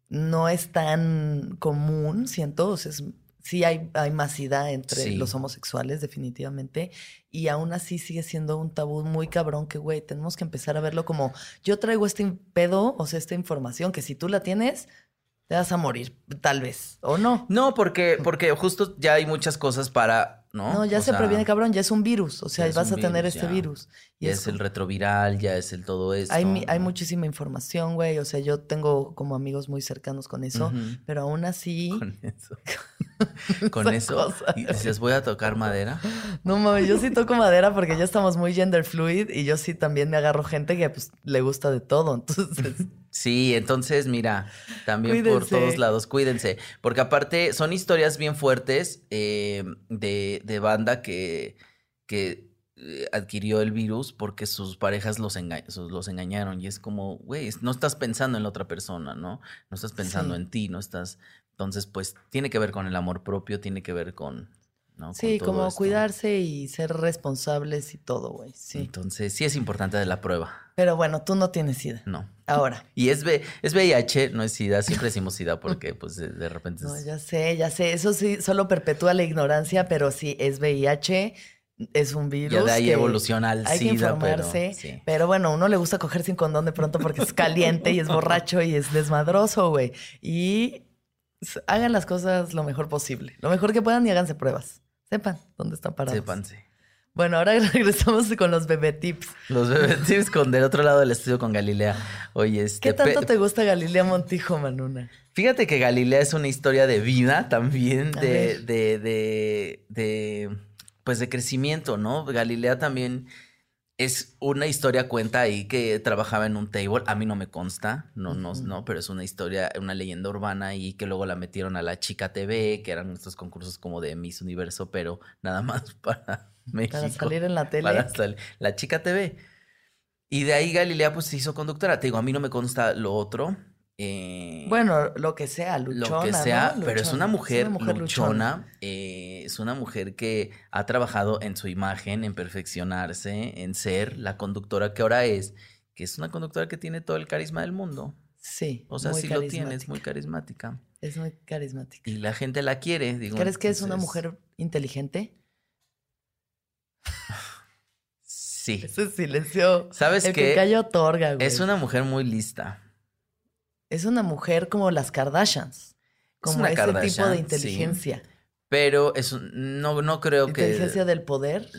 Speaker 3: no es tan común, siento. O sea, es- sí hay, hay masicidad entre
Speaker 4: Sí.
Speaker 3: los homosexuales, definitivamente. Y aún así sigue siendo un tabú muy cabrón que, güey, tenemos que empezar a verlo como, yo traigo este pedo, o sea, esta información, que si tú la tienes, te vas a morir, tal vez, o no.
Speaker 4: No, porque, porque justo ya hay muchas cosas para, ¿no?
Speaker 3: No, ya
Speaker 4: O
Speaker 3: se
Speaker 4: sea,
Speaker 3: previene, cabrón, ya es un virus, o sea, vas a tener este
Speaker 4: ya.
Speaker 3: virus.
Speaker 4: Ya es, el retroviral, ya es el todo esto.
Speaker 3: Hay, hay muchísima información, güey. O sea, yo tengo como amigos muy cercanos con eso, pero aún así,
Speaker 4: Con eso. Con eso.
Speaker 3: cosa.
Speaker 4: Y dices, voy a tocar madera.
Speaker 3: no mames, yo sí toco madera porque ya estamos muy gender fluid y yo sí también me agarro gente que pues le gusta de todo. Entonces,
Speaker 4: Sí, entonces mira, también por todos lados, cuídense. Porque aparte son historias bien fuertes eh, de, de banda que, que eh, adquirió el virus porque sus parejas los, enga- los engañaron. Y es como, güey, no estás pensando en la otra persona, ¿no? No estás pensando
Speaker 3: Sí.
Speaker 4: en ti, no estás... Entonces, pues tiene que ver con el amor propio, tiene que ver con... ¿no?
Speaker 3: Sí, como
Speaker 4: esto.
Speaker 3: cuidarse y ser responsables y todo, güey. Sí.
Speaker 4: Entonces, sí es importante de la prueba,
Speaker 3: Pero bueno, tú no tienes SIDA.
Speaker 4: ¿no?
Speaker 3: Ahora.
Speaker 4: Y es, V- es VIH, no es SIDA. Siempre decimos SIDA porque, pues, de, repente
Speaker 3: No, ya sé, ya sé. Eso sí, solo perpetúa la ignorancia, pero sí, es VIH, es un virus.
Speaker 4: Ya de ahí
Speaker 3: que
Speaker 4: evoluciona al
Speaker 3: Hay que
Speaker 4: SIDA,
Speaker 3: informarse.
Speaker 4: pero... sí.
Speaker 3: Pero bueno, uno le gusta coger sin condón de pronto porque es caliente y es borracho y es desmadroso, güey. Y hagan las cosas lo mejor posible. Lo mejor que puedan y háganse pruebas. Sepan dónde están parados.
Speaker 4: Sépanse.
Speaker 3: Bueno, ahora regresamos con los bebé tips.
Speaker 4: Los bebé tips con del otro lado del estudio con Galilea. Oye, este...
Speaker 3: ¿Qué tanto te gusta Galilea Montijo, Manuna?
Speaker 4: Fíjate que Galilea es una historia de vida también, de, de, de, de, pues de crecimiento, ¿no? Galilea también es una historia, cuenta ahí que trabajaba en un table, a mí no me consta, no, no, no, pero es una historia, una leyenda urbana y que luego la metieron a la Chica TV, que eran estos concursos como de Miss Universo, pero nada más para México.
Speaker 3: Para salir en la tele.
Speaker 4: Para sal- la chica TV. Y de ahí Galilea pues se hizo conductora. Te digo, a mí no me consta lo otro. eh,
Speaker 3: Bueno, lo que sea, luchona.
Speaker 4: lo que sea,
Speaker 3: ¿no?
Speaker 4: pero es
Speaker 3: Luchona.
Speaker 4: una mujer, luchona.
Speaker 3: luchona.
Speaker 4: eh, es una mujer que ha trabajado en su imagen, en perfeccionarse, en ser la conductora que ahora es, que es una conductora que tiene todo el carisma del mundo.
Speaker 3: Sí.
Speaker 4: O sea, sí lo tiene, es muy carismática.
Speaker 3: Es muy carismática.
Speaker 4: Y la gente la quiere. Digo,
Speaker 3: ¿Crees que es una mujer inteligente?
Speaker 4: Sí.
Speaker 3: Ese silencio.
Speaker 4: ¿Sabes
Speaker 3: el
Speaker 4: qué?
Speaker 3: que calla otorga, güey.
Speaker 4: Es una mujer muy lista.
Speaker 3: Es una mujer como las Kardashians. Como
Speaker 4: una
Speaker 3: ese tipo de
Speaker 4: sí.
Speaker 3: inteligencia.
Speaker 4: Pero es no, no creo que.
Speaker 3: Inteligencia del poder.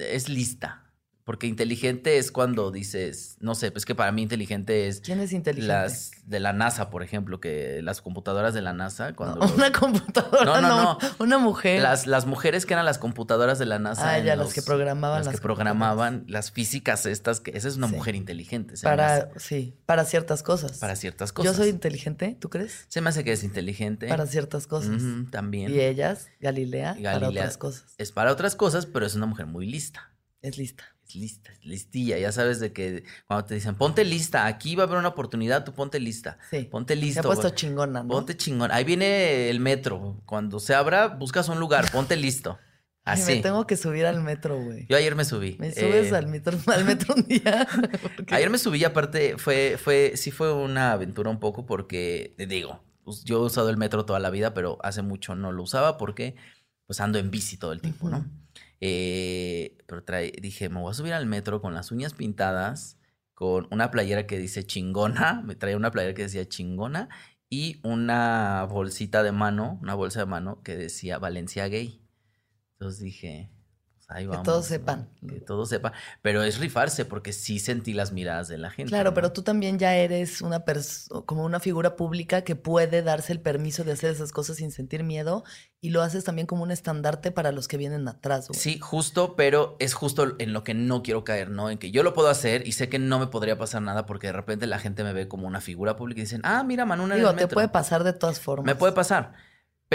Speaker 4: Es lista. Porque inteligente es cuando dices, no sé, pues que para mí inteligente es
Speaker 3: ¿Quién es inteligente?
Speaker 4: las de la NASA, por ejemplo, que las computadoras de la NASA, cuando
Speaker 3: No,
Speaker 4: los-
Speaker 3: Una computadora,
Speaker 4: No, no,
Speaker 3: no. Una mujer.
Speaker 4: las, las mujeres que eran las computadoras de la NASA.
Speaker 3: Ah, ya, las que programaban
Speaker 4: las
Speaker 3: las
Speaker 4: que programaban las físicas estas, que esa es una
Speaker 3: Sí.
Speaker 4: mujer inteligente.
Speaker 3: para, sí, para ciertas cosas.
Speaker 4: para ciertas cosas.
Speaker 3: Yo soy inteligente, ¿tú crees?
Speaker 4: Se me hace que es inteligente.
Speaker 3: Para ciertas cosas.
Speaker 4: También.
Speaker 3: Y ellas, Galilea, para
Speaker 4: Galilea
Speaker 3: otras cosas.
Speaker 4: Es para otras cosas, pero es una mujer muy lista.
Speaker 3: Es lista.
Speaker 4: Lista, listilla. Ya sabes de que cuando te dicen, ponte lista, aquí va a haber una oportunidad, tú ponte lista.
Speaker 3: Sí.
Speaker 4: Ponte
Speaker 3: Se
Speaker 4: listo.
Speaker 3: ha puesto chingona, ¿no?
Speaker 4: Ponte chingón. Ahí viene el metro. Cuando se abra, buscas un lugar, ponte listo.
Speaker 3: Ay,
Speaker 4: Así.
Speaker 3: me tengo que subir al metro, güey.
Speaker 4: Yo ayer me subí.
Speaker 3: ¿Me subes
Speaker 4: eh,
Speaker 3: al, metro, al metro un día? Porque-
Speaker 4: Ayer me subí y aparte fue, fue, sí fue una aventura un poco porque, te digo, pues, yo he usado el metro toda la vida, pero hace mucho no lo usaba porque pues ando en bici todo el tiempo, ¿no? Eh, pero dije, me voy a subir al metro con las uñas pintadas, con una playera que dice chingona, me traía una playera que decía chingona y una bolsita de mano, una bolsa de mano que decía Valencia Gay. Entonces dije, pues
Speaker 3: Que todos
Speaker 4: ¿no?
Speaker 3: sepan.
Speaker 4: Que todos sepan. Pero es rifarse porque sí sentí las miradas de la gente.
Speaker 3: Claro,
Speaker 4: ¿no?
Speaker 3: pero tú también ya eres una como una figura pública que puede darse el permiso de hacer esas cosas sin sentir miedo y lo haces también como un estandarte para los que vienen atrás, güey.
Speaker 4: Sí, justo, pero es justo en lo que no quiero caer, ¿no? En que yo lo puedo hacer y sé que no me podría pasar nada porque de repente la gente me ve como una figura pública y dicen, ah, mira, Manuna en
Speaker 3: Digo, te
Speaker 4: metro".
Speaker 3: puede pasar de todas formas.
Speaker 4: Me puede pasar,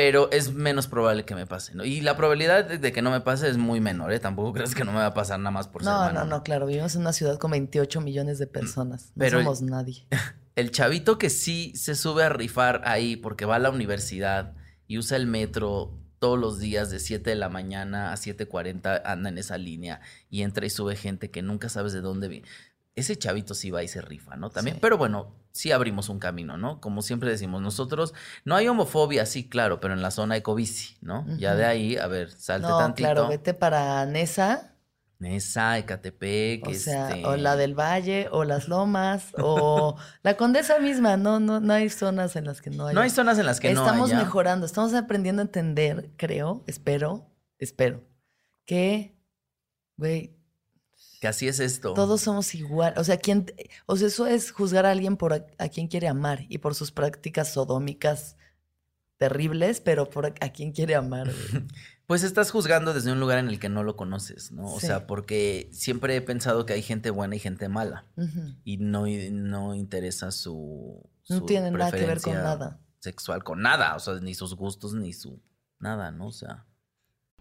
Speaker 4: pero es menos probable que me pase, ¿no? Y la probabilidad de, que no me pase es muy menor, ¿eh? Tampoco crees que no me va a pasar nada más por ser
Speaker 3: No, no, no, claro, vivimos en una ciudad con 28 millones de personas. No
Speaker 4: Pero-
Speaker 3: somos nadie.
Speaker 4: El chavito que sí se sube a rifar ahí porque va a la universidad y usa el metro todos los días de 7 de la mañana a 7.40 anda en esa línea y entra y sube gente que nunca sabes de dónde viene. Ese chavito sí va y se rifa, ¿no? También,
Speaker 3: Sí.
Speaker 4: pero bueno, sí abrimos un camino, ¿no? Como siempre decimos, nosotros no hay homofobia, sí, claro, pero en la zona ecobici, ¿no? Ya de ahí, a ver, salte
Speaker 3: No,
Speaker 4: tantito.
Speaker 3: claro, vete para Nesa,
Speaker 4: Nesa, Ecatepec,
Speaker 3: o sea,
Speaker 4: este,
Speaker 3: o la del Valle, o las Lomas, o la Condesa misma. No, no, no hay zonas en las que no hay.
Speaker 4: No hay zonas en las que no
Speaker 3: Estamos mejorando, estamos aprendiendo a entender, creo, espero, espero, que, güey,
Speaker 4: Que así es esto.
Speaker 3: todos somos igual. O sea, ¿quién, o sea, eso es juzgar a alguien por a, a quien quiere amar y por sus prácticas sodómicas terribles, pero por a, a quien quiere amar.
Speaker 4: Pues estás juzgando desde un lugar en el que no lo conoces, ¿no? O
Speaker 3: Sí.
Speaker 4: sea, porque siempre he pensado que hay gente buena y gente mala y no, no interesa su,
Speaker 3: No tiene nada que ver con nada.
Speaker 4: Sexual con nada, o sea, ni sus gustos ni su nada, ¿no? O sea,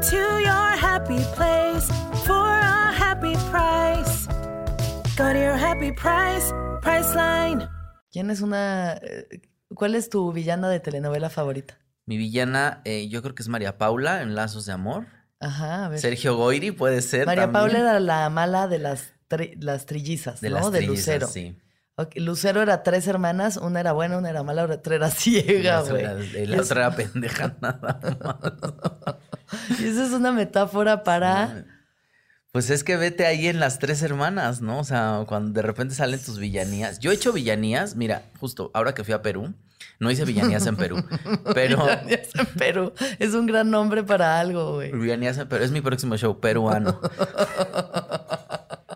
Speaker 5: Go to your happy place for a happy price. Go to your happy price, Priceline.
Speaker 3: ¿Quién es una... eh, ¿Cuál es tu villana de telenovela favorita?
Speaker 4: mi villana, eh, yo creo que es María Paula en Lazos de Amor.
Speaker 3: Ajá, a ver.
Speaker 4: Sergio Goyri puede ser.
Speaker 3: María
Speaker 4: también.
Speaker 3: Paula era la mala de las tri- las trillizas,
Speaker 4: De
Speaker 3: ¿no?
Speaker 4: las
Speaker 3: de
Speaker 4: trillizas,
Speaker 3: Lucero.
Speaker 4: sí.
Speaker 3: Lucero era tres hermanas, una era buena, una era mala, otra era ciega, güey.
Speaker 4: La otra era pendeja nada más.
Speaker 3: Y esa es una metáfora para...
Speaker 4: Pues es que vete ahí en las tres hermanas, ¿no? O sea, cuando de repente salen tus villanías. Yo he hecho villanías, mira, justo ahora que fui a Perú, no hice villanías en Perú, pero
Speaker 3: Villanías en Perú. Es un gran nombre para algo, güey.
Speaker 4: villanías en Perú es mi próximo show peruano.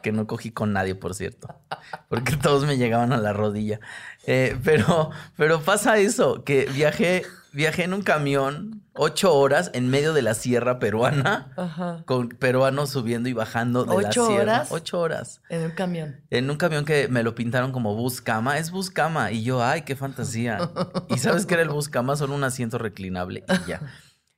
Speaker 4: Que no cogí con nadie, por cierto, porque todos me llegaban a la rodilla. Eh, pero, pero pasa eso, que viajé, viajé en un camión ocho horas en medio de la sierra peruana,
Speaker 3: Ajá.
Speaker 4: con peruanos subiendo y bajando de la
Speaker 3: ¿Ocho
Speaker 4: sierra.
Speaker 3: horas?
Speaker 4: Ocho horas.
Speaker 3: En un camión.
Speaker 4: En un camión que me lo pintaron como bus cama, es bus cama. Y yo, ay, qué fantasía. Y sabes que era el bus cama, solo un asiento reclinable y ya.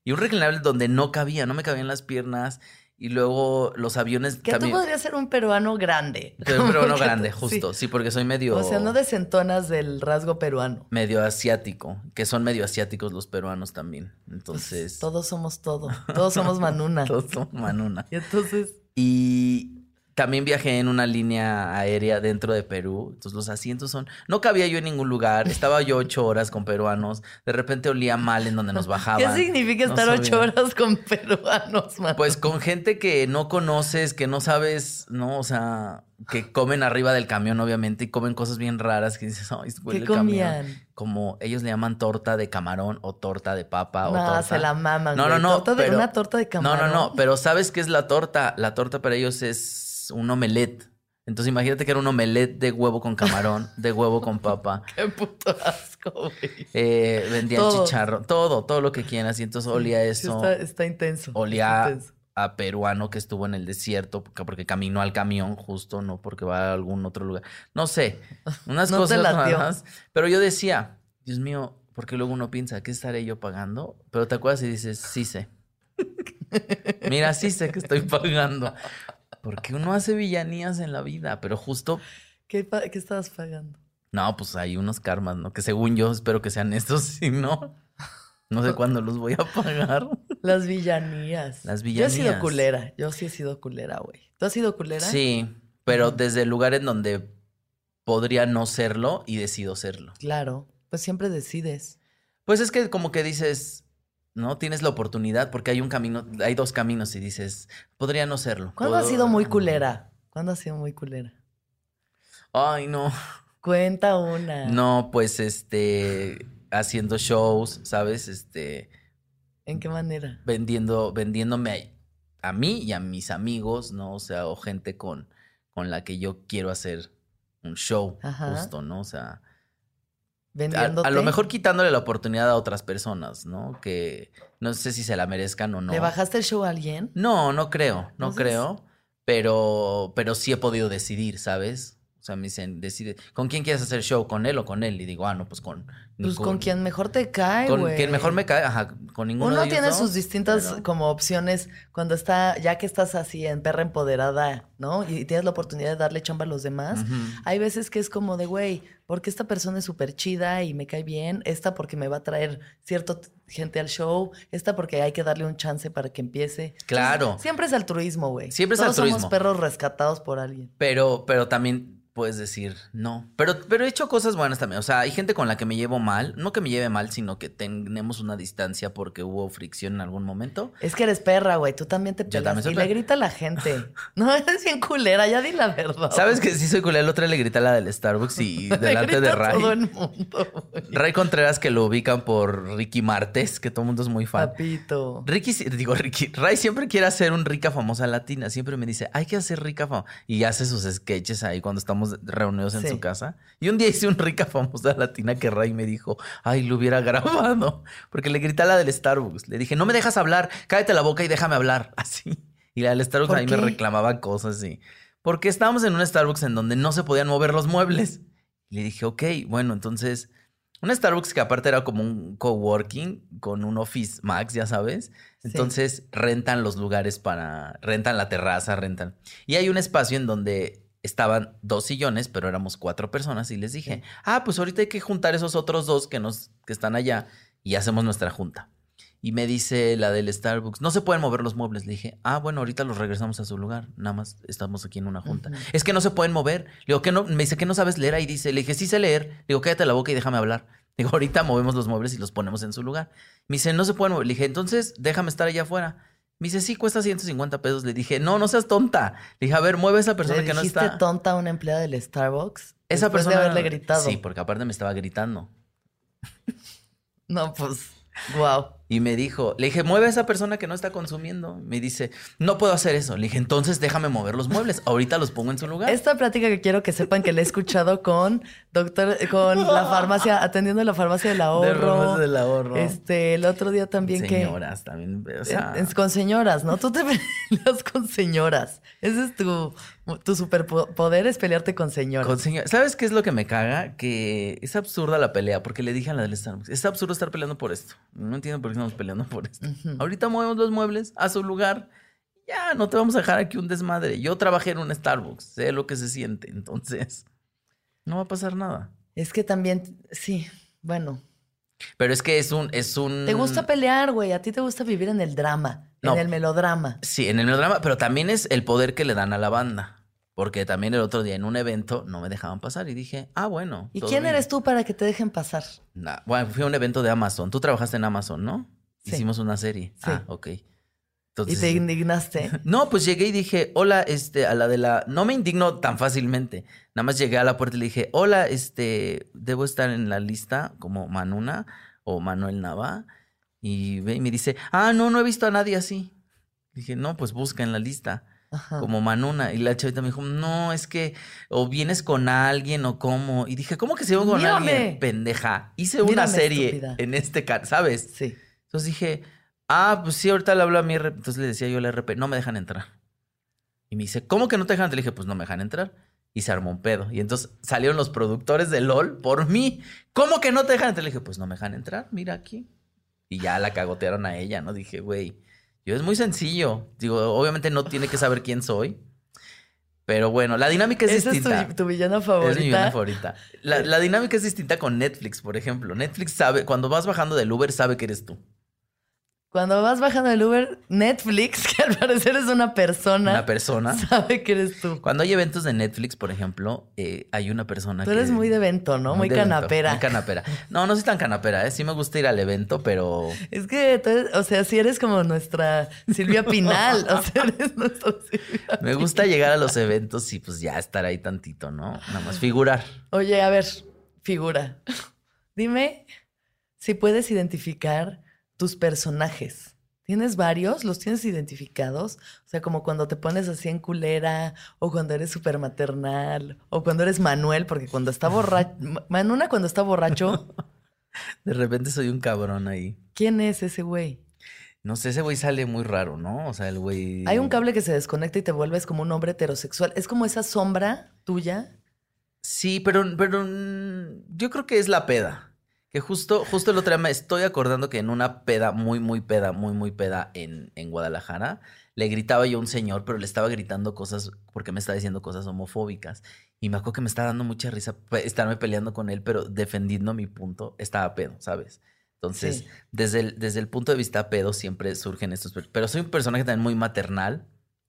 Speaker 4: Y un reclinable donde no cabía, no me cabían las piernas. Y luego los aviones
Speaker 3: Que
Speaker 4: también.
Speaker 3: tú podrías ser un peruano grande.
Speaker 4: Pero un peruano grande, justo.
Speaker 3: sí.
Speaker 4: Sí. porque soy medio.
Speaker 3: O sea, no desentonas del rasgo peruano.
Speaker 4: Medio asiático. Que son medio asiáticos los peruanos también.
Speaker 3: Pues,
Speaker 4: Entonces.
Speaker 3: todos somos todo. Todos somos Manuna.
Speaker 4: todos son manuna.
Speaker 3: Y entonces,
Speaker 4: Y también viajé en una línea aérea dentro de Perú. Entonces los asientos son... No cabía yo en ningún lugar. Estaba yo ocho horas con peruanos. De repente olía mal en donde nos bajaban.
Speaker 3: ¿qué significa
Speaker 4: No
Speaker 3: estar ocho horas con peruanos, man?
Speaker 4: Pues con gente que no conoces, que no sabes, ¿no? O sea, que comen arriba del camión, obviamente, y comen cosas bien raras que dices, ay, huele
Speaker 3: ¿Qué
Speaker 4: el camión".
Speaker 3: comían?
Speaker 4: Como ellos le llaman torta de camarón o torta de papa o
Speaker 3: No,
Speaker 4: torta.
Speaker 3: se la maman,
Speaker 4: No,
Speaker 3: güey.
Speaker 4: no, no.
Speaker 3: Torta de-
Speaker 4: pero-
Speaker 3: una torta de camarón.
Speaker 4: No, no, no. Pero ¿sabes qué es la torta? La torta para ellos es un omelette. Entonces imagínate que era un omelette de huevo con camarón, de huevo con papa.
Speaker 3: Qué puto asco, güey.
Speaker 4: Eh, vendían
Speaker 3: Todo.
Speaker 4: chicharro, todo, todo lo que quieras. Y entonces olía eso.
Speaker 3: Está, está intenso. está
Speaker 4: olía
Speaker 3: intenso.
Speaker 4: a peruano que estuvo en el desierto porque, porque caminó al camión justo, no porque va a algún otro lugar. No sé, unas
Speaker 3: No
Speaker 4: cosas raras. Pero yo decía, Dios mío, porque luego uno piensa, ¿qué estaré yo pagando? Pero te acuerdas y dices, sí sé. Mira, sí sé que estoy pagando. Porque uno hace villanías en la vida, pero justo,
Speaker 3: ¿Qué, qué estabas pagando?
Speaker 4: no, pues hay unos karmas, ¿no? Que según yo espero que sean estos, si no, no sé cuándo los voy a pagar.
Speaker 3: Las villanías.
Speaker 4: Las
Speaker 3: Yo he sido
Speaker 4: villanías.
Speaker 3: culera. Yo sí he sido culera, güey. ¿Tú has sido culera?
Speaker 4: Sí, pero desde el lugar en donde podría no serlo y decido serlo.
Speaker 3: Claro. Pues siempre decides.
Speaker 4: Pues es que como que dices, no tienes la oportunidad porque hay un camino, hay dos caminos y dices, podría no serlo.
Speaker 3: ¿Cuándo has sido muy culera? ¿Cuándo has sido muy culera?
Speaker 4: Ay, no.
Speaker 3: Cuenta una.
Speaker 4: No, pues este haciendo shows, ¿sabes? Este
Speaker 3: ¿En qué manera?
Speaker 4: vendiendo vendiéndome a, a mí y a mis amigos, ¿no? O sea, o gente con con la que yo quiero hacer un show,
Speaker 3: Ajá.
Speaker 4: justo, ¿no? O sea,
Speaker 3: Vendiéndote.
Speaker 4: a lo mejor quitándole la oportunidad a otras personas, ¿no? Que no sé si se la merezcan o no.
Speaker 3: ¿Le bajaste el show a alguien?
Speaker 4: No, no creo, no
Speaker 3: Entonces-
Speaker 4: creo. Pero, pero sí he podido decidir, ¿sabes? O sea, me dicen, decide, ¿con quién quieres hacer show? ¿Con él o con él? Y digo, ah, no, pues con.
Speaker 3: Pues con quien mejor te cae,
Speaker 4: Con
Speaker 3: güey.
Speaker 4: quien mejor me cae, ajá, con ninguno
Speaker 3: Uno
Speaker 4: de ellos
Speaker 3: tiene sus distintas
Speaker 4: pero-
Speaker 3: como opciones cuando está, ya que estás así en perra empoderada, ¿no? Y tienes la oportunidad de darle chamba a los demás. Hay veces que es como de, güey, porque esta persona es súper chida y me cae bien, esta porque me va a traer cierta gente al show, esta porque hay que darle un chance para que empiece.
Speaker 4: Claro.
Speaker 3: Entonces, siempre es altruismo, güey.
Speaker 4: Siempre es
Speaker 3: Todos
Speaker 4: altruismo.
Speaker 3: somos perros rescatados por alguien.
Speaker 4: Pero, pero también puedes decir no. Pero, pero he hecho cosas buenas también. O sea, hay gente con la que me llevo mal. No que me lleve mal, sino que tenemos una distancia porque hubo fricción en algún momento.
Speaker 3: Es que eres perra, güey. Tú también te
Speaker 4: Yo
Speaker 3: pelas.
Speaker 4: también soy
Speaker 3: y le grita a la gente. No, eres bien culera, ya di la verdad.
Speaker 4: ¿Sabes que sí soy culé? El otro le grité a la del Starbucks y delante de
Speaker 3: grita
Speaker 4: Ray.
Speaker 3: todo el mundo.
Speaker 4: Ray Contreras, que lo ubican por Ricky Martes, que todo el mundo es muy fan.
Speaker 3: Papito.
Speaker 4: Ricky, digo Ricky, Ray siempre quiere hacer un rica famosa latina. Siempre me dice, hay que hacer rica famosa. Y hace sus sketches ahí cuando estamos reunidos en
Speaker 3: Sí.
Speaker 4: su casa. Y un día hice un rica famosa latina que Ray me dijo, ay, lo hubiera grabado. Porque le grité a la del Starbucks. Le dije, no me dejas hablar, cállate la boca y déjame hablar. Así. Y la del Starbucks
Speaker 3: ¿Por
Speaker 4: ahí
Speaker 3: qué?
Speaker 4: me reclamaba cosas así. Porque estábamos en un Starbucks en donde no se podían mover los muebles. Y le dije, ok, bueno, entonces. Un Starbucks que aparte era como un coworking con un Office Max, ya sabes. Entonces rentan los lugares para. rentan la terraza, rentan. Y hay un espacio en donde estaban dos sillones, pero éramos cuatro personas. Y les dije, ah, pues ahorita hay que juntar esos otros dos que nos, que están allá y hacemos nuestra junta. Y me dice la del Starbucks, no se pueden mover los muebles. Le dije, ah, bueno, ahorita los regresamos a su lugar. Nada más estamos aquí en una junta. Es que no se pueden mover. Le digo, ¿qué no? Me dice que no sabes leer. Ahí dice, le dije, sí sé leer. Le digo, cállate la boca y déjame hablar. Digo, ahorita movemos los muebles y los ponemos en su lugar. Me dice, no se pueden mover. Le dije, entonces déjame estar allá afuera. Me dice, sí, cuesta 150 pesos. Le dije, no, no seas tonta. Le dije, a ver, mueve a esa persona
Speaker 3: ¿Le
Speaker 4: que no está.
Speaker 3: tonta a una empleada del Starbucks?
Speaker 4: Esa
Speaker 3: después
Speaker 4: persona.
Speaker 3: de haberle gritado.
Speaker 4: Sí, porque aparte me estaba gritando.
Speaker 3: No, pues, wow.
Speaker 4: Y me dijo, le dije, mueve a esa persona que no está consumiendo. Me dice, no puedo hacer eso. Le dije, entonces déjame mover los muebles. Ahorita los pongo en su lugar.
Speaker 3: Esta plática que quiero que sepan que la he escuchado con doctor, con la farmacia, atendiendo la farmacia del ahorro.
Speaker 4: farmacia del ahorro.
Speaker 3: Este, el otro día también que.
Speaker 4: Señoras también. O sea,
Speaker 3: Es con señoras, ¿no? Tú te peleas con señoras. Ese es tu, tu superpoder, es pelearte con señoras.
Speaker 4: con señor- ¿Sabes qué es lo que me caga? Que es absurda la pelea, porque le dije a la del Starbucks, es absurdo estar peleando por esto. No entiendo por qué estamos peleando por esto. Ahorita movemos los muebles a su lugar. Ya, no te vamos a dejar aquí un desmadre. Yo trabajé en un Starbucks, sé lo que se siente. Entonces, no va a pasar nada.
Speaker 3: Es que también, sí, bueno.
Speaker 4: Pero es que es un, es un.
Speaker 3: Te gusta pelear, güey. A ti te gusta vivir en el drama,
Speaker 4: No.
Speaker 3: en el melodrama.
Speaker 4: Sí, en el melodrama, pero también es el poder que le dan a la banda. Porque también el otro día en un evento no me dejaban pasar y dije, ah, bueno.
Speaker 3: ¿Y quién
Speaker 4: bien.
Speaker 3: eres tú para que te dejen pasar?
Speaker 4: Nah, bueno, fui a un evento de Amazon. Tú trabajaste en Amazon, ¿no?
Speaker 3: Sí.
Speaker 4: Hicimos una serie.
Speaker 3: Sí.
Speaker 4: Ah, ok.
Speaker 3: Y te indignaste.
Speaker 4: no, pues llegué y dije, hola, este, a la de la. No me indigno tan fácilmente. Nada más llegué a la puerta y le dije, hola, este, debo estar en la lista como Manuna o Manuel Nava. Y ve y me dice, ah, no, no he visto a nadie así. Dije, no, pues busca en la lista.
Speaker 3: Ajá.
Speaker 4: Como Manuna. Y la chavita me dijo, no, es que o vienes con alguien o cómo. Y dije, ¿cómo que se con
Speaker 3: Mírame.
Speaker 4: alguien? Pendeja. Hice una serie
Speaker 3: estúpida.
Speaker 4: en este canal, ¿sabes?
Speaker 3: Sí.
Speaker 4: Entonces dije, ah, pues sí, ahorita le hablo a mi RP. Entonces le decía yo al RP, no me dejan entrar. Y me dice, ¿cómo que no te dejan entrar? Le dije, pues no me dejan entrar. Y se armó un pedo. Y entonces salieron los productores de LOL por mí. ¿Cómo que no te dejan entrar? Le dije, pues no me dejan entrar, mira aquí. Y ya la cagotearon a ella, ¿no? Dije, güey, yo es muy sencillo. Digo, obviamente no tiene que saber quién soy. Pero bueno, la dinámica es
Speaker 3: Esa es tu, tu villana
Speaker 4: Es
Speaker 3: favorita.
Speaker 4: mi villana favorita. La, la dinámica es distinta con Netflix, por ejemplo. Netflix sabe, cuando vas bajando del Uber, sabe que eres tú.
Speaker 3: Cuando vas bajando del Uber, Netflix, que al parecer es una persona,
Speaker 4: Una persona.
Speaker 3: sabe que eres tú.
Speaker 4: Cuando hay eventos de Netflix, por ejemplo, eh, hay una persona
Speaker 3: Tú
Speaker 4: que...
Speaker 3: eres muy de evento, ¿no? Muy,
Speaker 4: evento,
Speaker 3: canapera.
Speaker 4: Muy canapera. No, no soy tan canapera, ¿eh? Sí me gusta ir al evento, pero...
Speaker 3: Es que, tú o sea, si eres como nuestra Silvia Pinal, o sea, eres nuestra Silvia.
Speaker 4: Me gusta llegar a los eventos y pues ya estar ahí tantito, ¿no? Nada más figurar.
Speaker 3: Oye, a ver, figura. Dime si puedes identificar tus personajes. ¿Tienes varios? ¿Los tienes identificados? O sea, como cuando te pones así en culera, o cuando eres súper maternal, o cuando eres Manuel, porque cuando está borracho. Manuna, cuando está borracho,
Speaker 4: De repente soy un cabrón ahí.
Speaker 3: ¿quién es ese güey?
Speaker 4: No sé, ese güey sale muy raro, ¿no? O sea, el güey...
Speaker 3: Hay un cable que se desconecta y te vuelves como un hombre heterosexual. Es como esa sombra tuya.
Speaker 4: Sí, pero, pero mm, yo creo que es la peda. Que justo, justo el otro día me estoy acordando que en una peda, muy, muy peda, muy, muy peda en, en Guadalajara, le gritaba yo a un señor, pero le estaba gritando cosas porque me estaba diciendo cosas homofóbicas. Y me acuerdo que me estaba dando mucha risa estarme peleando con él, pero defendiendo mi punto, estaba pedo, ¿sabes? Entonces,
Speaker 3: Sí.
Speaker 4: desde, el, desde el punto de vista pedo siempre surgen estos... per- Pero soy un personaje también muy maternal.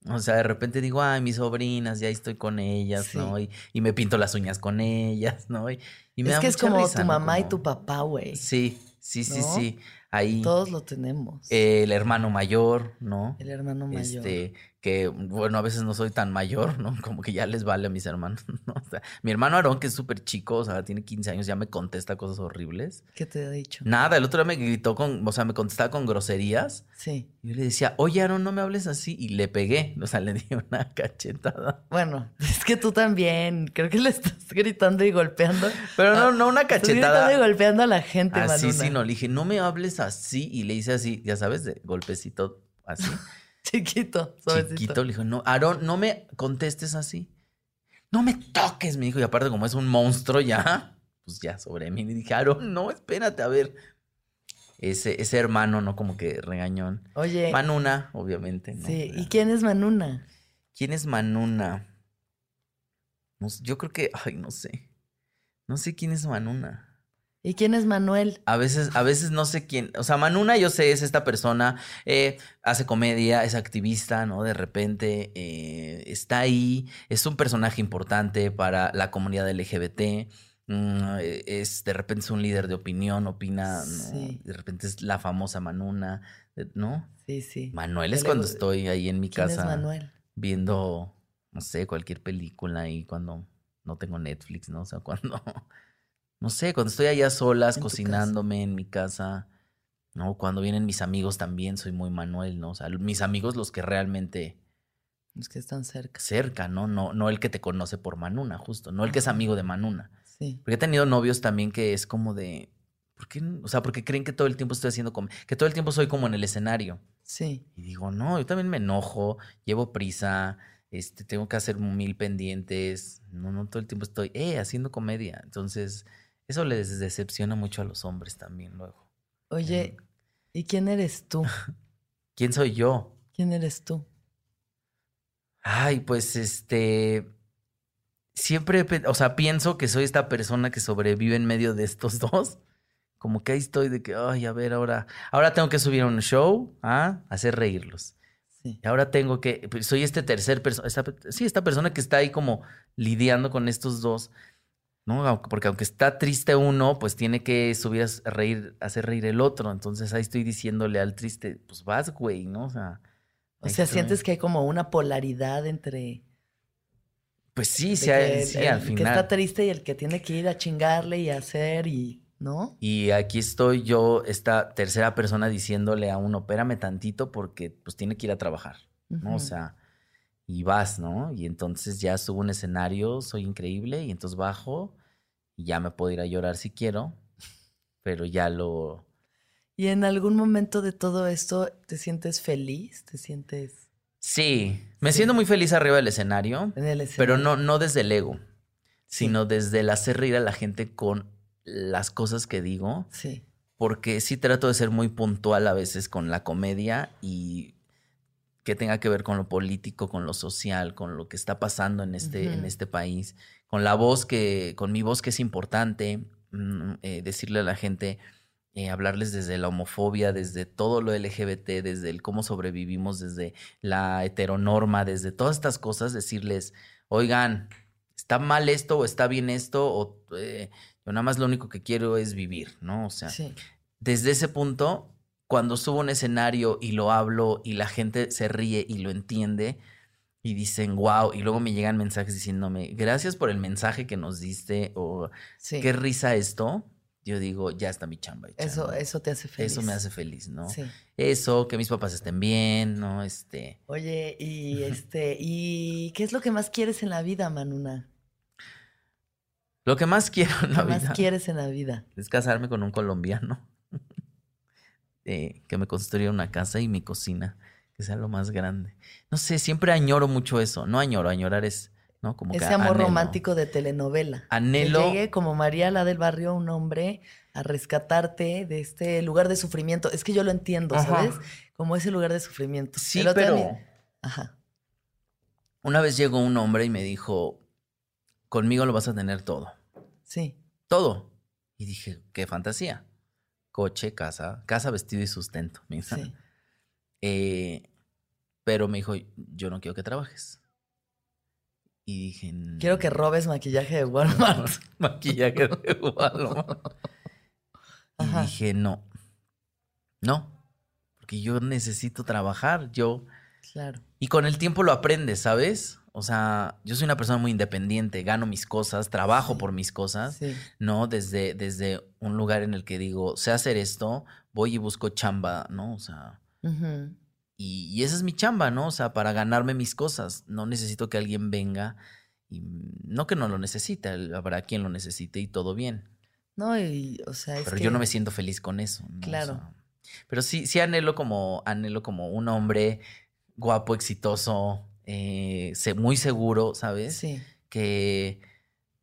Speaker 4: O sea, de repente digo, ay, mis sobrinas, ya estoy con ellas,
Speaker 3: Sí.
Speaker 4: ¿no? Y, y me pinto las uñas con ellas, ¿no? Y, y me
Speaker 3: es
Speaker 4: da
Speaker 3: que es como
Speaker 4: risa,
Speaker 3: tu
Speaker 4: ¿no?
Speaker 3: mamá y tu papá, güey.
Speaker 4: Sí, sí, sí,
Speaker 3: ¿No?
Speaker 4: sí. Ahí
Speaker 3: Todos lo tenemos.
Speaker 4: eh, el hermano mayor, ¿no?
Speaker 3: el hermano mayor.
Speaker 4: Este, que bueno, a veces no soy tan mayor, ¿no? Como que ya les vale a mis hermanos, ¿no? O sea, mi hermano Aarón, que es súper chico, o sea, tiene 15 años, ya me contesta cosas horribles.
Speaker 3: ¿Qué te ha dicho?
Speaker 4: Nada, el otro día me gritó con, o sea, me contestaba con groserías.
Speaker 3: Sí.
Speaker 4: Y yo le decía, oye, Aarón, no me hables así. Y le pegué, o sea, le di una cachetada.
Speaker 3: Bueno, es que tú también. Creo que le estás gritando y golpeando.
Speaker 4: Pero no,
Speaker 3: Ah,
Speaker 4: no una
Speaker 3: Estás
Speaker 4: cachetada.
Speaker 3: gritando y golpeando a la gente,
Speaker 4: Así,
Speaker 3: Manuna.
Speaker 4: sí, no. Le dije, no me hables así. Y le hice así, ya sabes, de golpecito así.
Speaker 3: Chiquito, suavecito.
Speaker 4: chiquito. Le dijo, no, Aarón, no me contestes así. No me toques, me dijo. Y aparte, como es un monstruo ya, pues ya sobre mí. Le dije, Aarón, no, espérate, a ver. Ese, ese hermano, ¿no? Como que regañón.
Speaker 3: Oye,
Speaker 4: Manuna, obviamente. ¿no?
Speaker 3: sí. ¿Y quién es Manuna?
Speaker 4: ¿Quién es Manuna? No yo creo que, ay, no sé. No sé quién es Manuna.
Speaker 3: ¿Y quién es Manuel?
Speaker 4: A veces, a veces no sé quién. O sea, Manuna, yo sé, es esta persona, eh, hace comedia, es activista, ¿no? De repente eh, está ahí, es un personaje importante para la comunidad LGBT. mm, eh, es de repente es un líder de opinión, opina, ¿no?
Speaker 3: Sí.
Speaker 4: De repente es la famosa Manuna, ¿no?
Speaker 3: Sí, sí.
Speaker 4: Manuel es cuando estoy ahí en mi
Speaker 3: ¿Quién
Speaker 4: casa
Speaker 3: es Manuel?
Speaker 4: viendo, no sé, cualquier película y cuando no tengo Netflix, ¿no? O sea, cuando, no sé, cuando estoy allá solas,
Speaker 3: En
Speaker 4: cocinándome en mi casa, ¿no? Cuando vienen mis amigos también soy muy Manuel, ¿no? O sea, mis amigos los que realmente
Speaker 3: Los que están cerca.
Speaker 4: cerca, ¿no? No, no el que te conoce por Manuna, justo, no el que es amigo de Manuna.
Speaker 3: Sí.
Speaker 4: Porque he tenido novios también que es como de, ¿por qué? O sea, porque creen que todo el tiempo estoy haciendo, com- que todo el tiempo soy como en el escenario.
Speaker 3: Sí.
Speaker 4: Y digo, no, yo también me enojo, llevo prisa, este, tengo que hacer mil pendientes, no, no todo el tiempo estoy, eh, haciendo comedia. Entonces, eso les decepciona mucho a los hombres también luego.
Speaker 3: Oye, ¿y quién eres tú?
Speaker 4: ¿Quién soy yo?
Speaker 3: ¿Quién eres tú?
Speaker 4: Ay, pues este, siempre, o sea, pienso que soy esta persona que sobrevive en medio de estos dos. Como que ahí estoy de que, ay, a ver, ahora, ahora tengo que subir a un show, ¿ah? Hacer reírlos.
Speaker 3: Sí.
Speaker 4: Y ahora tengo que, pues, soy este tercer persona, sí, esta persona que está ahí como lidiando con estos dos, ¿no? Porque aunque está triste uno, pues tiene que subir a reír, hacer reír el otro. Entonces ahí estoy diciéndole al triste, pues vas, güey, ¿no? O sea.
Speaker 3: O sea, sientes que hay como una polaridad entre
Speaker 4: Pues sí, sí,
Speaker 3: el-
Speaker 4: sí,
Speaker 3: el
Speaker 4: al
Speaker 3: que
Speaker 4: final.
Speaker 3: está triste y el que tiene que ir a chingarle y hacer y, ¿no?
Speaker 4: Y aquí estoy yo, esta tercera persona, diciéndole a uno, espérame tantito porque pues tiene que ir a trabajar, ¿no? O sea, y vas, ¿no? Y entonces ya subo un escenario, soy increíble, y entonces bajo ya me puedo ir a llorar si quiero, pero ya lo...
Speaker 3: Y en algún momento de todo esto, ¿te sientes feliz? ¿Te sientes
Speaker 4: Sí, me
Speaker 3: Sí.
Speaker 4: siento muy feliz arriba del escenario,
Speaker 3: en el
Speaker 4: pero
Speaker 3: escenario?
Speaker 4: no, no desde el ego,
Speaker 3: Sí.
Speaker 4: sino desde el hacer reír a la gente con las cosas que digo.
Speaker 3: Sí.
Speaker 4: porque sí trato de ser muy puntual a veces con la comedia y que tenga que ver con lo político, con lo social, con lo que está pasando en este, en este país, con la voz que, con mi voz que es importante, mm, eh, decirle a la gente, eh, hablarles desde la homofobia, desde todo lo LGBT, desde el cómo sobrevivimos, desde la heteronorma, desde todas estas cosas, decirles, oigan, está mal esto o está bien esto, o eh, yo nada más lo único que quiero es vivir, ¿no? O sea,
Speaker 3: Sí.
Speaker 4: desde ese punto, cuando subo un escenario y lo hablo y la gente se ríe y lo entiende y dicen, wow, y luego me llegan mensajes diciéndome, gracias por el mensaje que nos diste o
Speaker 3: Sí.
Speaker 4: qué risa esto, yo digo, ya está mi chamba. hecha,
Speaker 3: Eso,
Speaker 4: ¿no?
Speaker 3: eso te hace feliz.
Speaker 4: Eso me hace feliz, ¿no?
Speaker 3: Sí.
Speaker 4: Eso, que mis papás estén bien, ¿no? Este,
Speaker 3: Oye, y este, ¿y qué es lo que más quieres en la vida, Manuna?
Speaker 4: lo que más quiero en
Speaker 3: ¿Qué
Speaker 4: la
Speaker 3: más
Speaker 4: vida
Speaker 3: quieres en la vida?
Speaker 4: es casarme con un colombiano eh, que me construya una casa y mi cocina, que sea lo más grande. No sé, siempre añoro mucho eso. No añoro, añorar es, ¿no? Como que
Speaker 3: Ese amor
Speaker 4: anhelo.
Speaker 3: romántico de telenovela.
Speaker 4: Anhelo-
Speaker 3: Que llegue como María la del barrio un hombre a rescatarte de este lugar de sufrimiento. Es que yo lo entiendo,
Speaker 4: Ajá.
Speaker 3: ¿sabes? Como ese lugar de sufrimiento.
Speaker 4: Sí,
Speaker 3: El otro día
Speaker 4: pero
Speaker 3: Ajá.
Speaker 4: una vez llegó un hombre y me dijo, conmigo lo vas a tener todo.
Speaker 3: Sí.
Speaker 4: Todo. Y dije, qué fantasía. Coche, casa, casa, vestido y sustento. mira.
Speaker 3: Sí.
Speaker 4: Eh, pero me dijo, yo no quiero que trabajes. Y dije,
Speaker 3: Quiero que robes maquillaje de Walmart.
Speaker 4: maquillaje de Walmart. Y
Speaker 3: Ajá.
Speaker 4: dije, no, no, porque yo necesito trabajar, yo...
Speaker 3: Claro.
Speaker 4: Y con el tiempo lo aprendes, ¿sabes? O sea, yo soy una persona muy independiente, gano mis cosas, trabajo
Speaker 3: Sí.
Speaker 4: por mis cosas,
Speaker 3: Sí.
Speaker 4: ¿no? Desde, desde un lugar en el que digo, sé hacer esto, voy y busco chamba, ¿no? O sea, y, y esa es mi chamba, ¿no? O sea, para ganarme mis cosas. No necesito que alguien venga y no que no lo necesite, habrá quien lo necesite y todo bien.
Speaker 3: No, y, o sea, es
Speaker 4: Pero
Speaker 3: que...
Speaker 4: yo no me siento feliz con eso. ¿no? O
Speaker 3: Claro.
Speaker 4: sea, pero sí, sí anhelo como, anhelo como un hombre guapo, exitoso, eh, muy seguro, ¿sabes?
Speaker 3: Sí.
Speaker 4: Que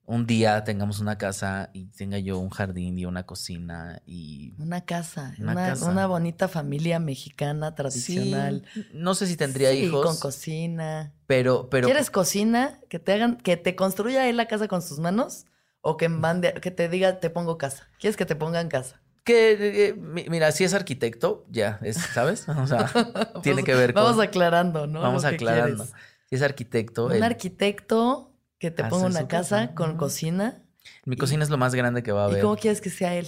Speaker 4: un día tengamos una casa y tenga yo un jardín y una cocina y
Speaker 3: Una casa,
Speaker 4: Una
Speaker 3: una,
Speaker 4: casa.
Speaker 3: una bonita familia mexicana tradicional.
Speaker 4: Sí, no sé si tendría
Speaker 3: Sí,
Speaker 4: hijos,
Speaker 3: con cocina.
Speaker 4: pero, pero
Speaker 3: ¿Quieres cocina? Que te hagan, que te construya él la casa con sus manos O que mande, que te diga, te pongo casa. ¿Quieres que te ponga en casa?
Speaker 4: Que, eh, mi- mira, si es arquitecto, ya, es, ¿sabes? O sea, tiene que ver con...
Speaker 3: Vamos aclarando, ¿no?
Speaker 4: Vamos aclarando. Si es arquitecto,
Speaker 3: Un
Speaker 4: el-
Speaker 3: arquitecto que te ponga una casa
Speaker 4: casa.
Speaker 3: con cocina.
Speaker 4: mi cocina es lo más grande que va a
Speaker 3: ¿Y
Speaker 4: haber.
Speaker 3: cómo quieres que sea él?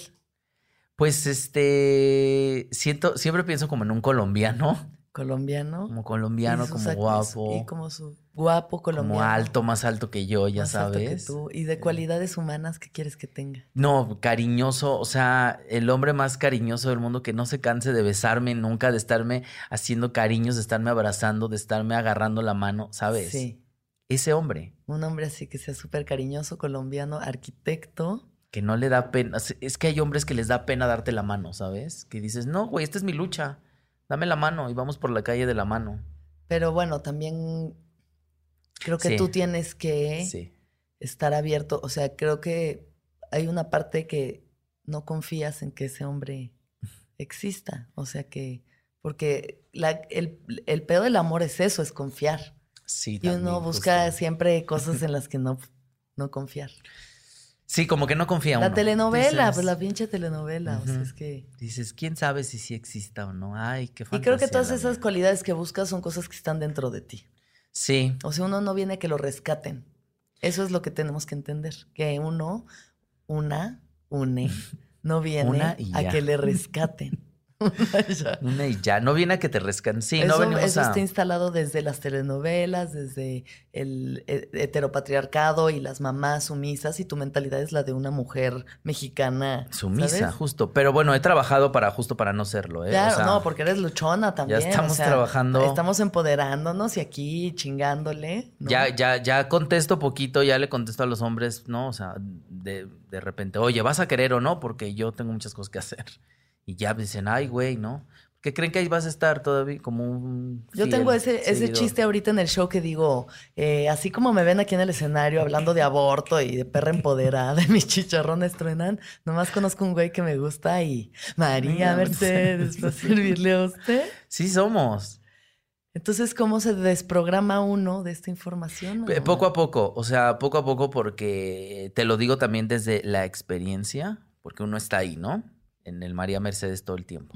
Speaker 4: Pues este, siento, siempre pienso como en un colombiano,
Speaker 3: Colombiano.
Speaker 4: como colombiano, como guapo,
Speaker 3: Y como su guapo colombiano.
Speaker 4: como alto, más alto que yo, ya
Speaker 3: más alto que
Speaker 4: sabes.
Speaker 3: tú. Y de cualidades humanas que quieres que tenga.
Speaker 4: No, cariñoso, o sea, el hombre más cariñoso del mundo que no se canse de besarme nunca, de estarme haciendo cariños, de estarme abrazando, de estarme agarrando la mano, ¿sabes?
Speaker 3: Sí.
Speaker 4: Ese hombre
Speaker 3: Un hombre así que sea súper cariñoso, colombiano, arquitecto.
Speaker 4: que no le da pena, es que hay hombres que les da pena darte la mano, ¿sabes? Que dices, no, güey, esta es mi lucha, dame la mano y vamos por la calle de la mano.
Speaker 3: Pero bueno, también creo que
Speaker 4: Sí.
Speaker 3: tú tienes que
Speaker 4: Sí.
Speaker 3: estar abierto. O sea, creo que hay una parte que no confías en que ese hombre exista. O sea que, porque la- el, el pedo del amor es eso, es confiar.
Speaker 4: Sí,
Speaker 3: Y uno busca
Speaker 4: justo.
Speaker 3: siempre cosas en las que no, no confiar.
Speaker 4: Sí, como que no confía
Speaker 3: La
Speaker 4: uno.
Speaker 3: telenovela,
Speaker 4: Dices-
Speaker 3: pues la pinche telenovela. O sea, es que...
Speaker 4: Dices, ¿quién sabe si sí exista o no? Ay, qué
Speaker 3: Y
Speaker 4: fantasía.
Speaker 3: creo que todas esas cualidades que buscas son cosas que están dentro de ti.
Speaker 4: Sí,
Speaker 3: O sea, uno no viene a que lo rescaten. Eso es lo que tenemos que entender. Que uno, una, une, no viene
Speaker 4: y
Speaker 3: a que le rescaten. Ya.
Speaker 4: una y ya. No viene a que te rescan. Sí,
Speaker 3: eso
Speaker 4: no venimos
Speaker 3: eso
Speaker 4: a...
Speaker 3: está instalado desde las telenovelas, desde el he- heteropatriarcado y las mamás sumisas, y tu mentalidad es la de una mujer mexicana.
Speaker 4: Sumisa,
Speaker 3: ¿sabes?
Speaker 4: justo. Pero bueno, he trabajado para justo para no serlo, ¿eh? O
Speaker 3: Claro,
Speaker 4: sea,
Speaker 3: no, porque eres luchona también. o
Speaker 4: estamos
Speaker 3: sea,
Speaker 4: trabajando.
Speaker 3: Estamos empoderándonos y aquí chingándole. ¿no?
Speaker 4: Ya, ya, ya contesto poquito, ya le contesto a los hombres, ¿no? O sea, de, de repente, oye, ¿vas a querer o no? Porque yo tengo muchas cosas que hacer. Y ya dicen, ay, güey, ¿no? Que creen que ahí vas a estar todavía como un.
Speaker 3: Yo tengo ese, ese chiste ahorita en el show que digo, eh, así como me ven aquí en el escenario hablando de aborto y de perra empoderada, de mis chicharrones truenan, nomás conozco un güey que me gusta y María Mercedes, ¿para servirle a usted?
Speaker 4: Sí, somos.
Speaker 3: Entonces, ¿cómo se desprograma uno de esta información?
Speaker 4: Poco a poco, o sea, poco a poco porque te lo digo también desde la experiencia, porque uno está ahí, ¿no? En el María Mercedes todo el tiempo.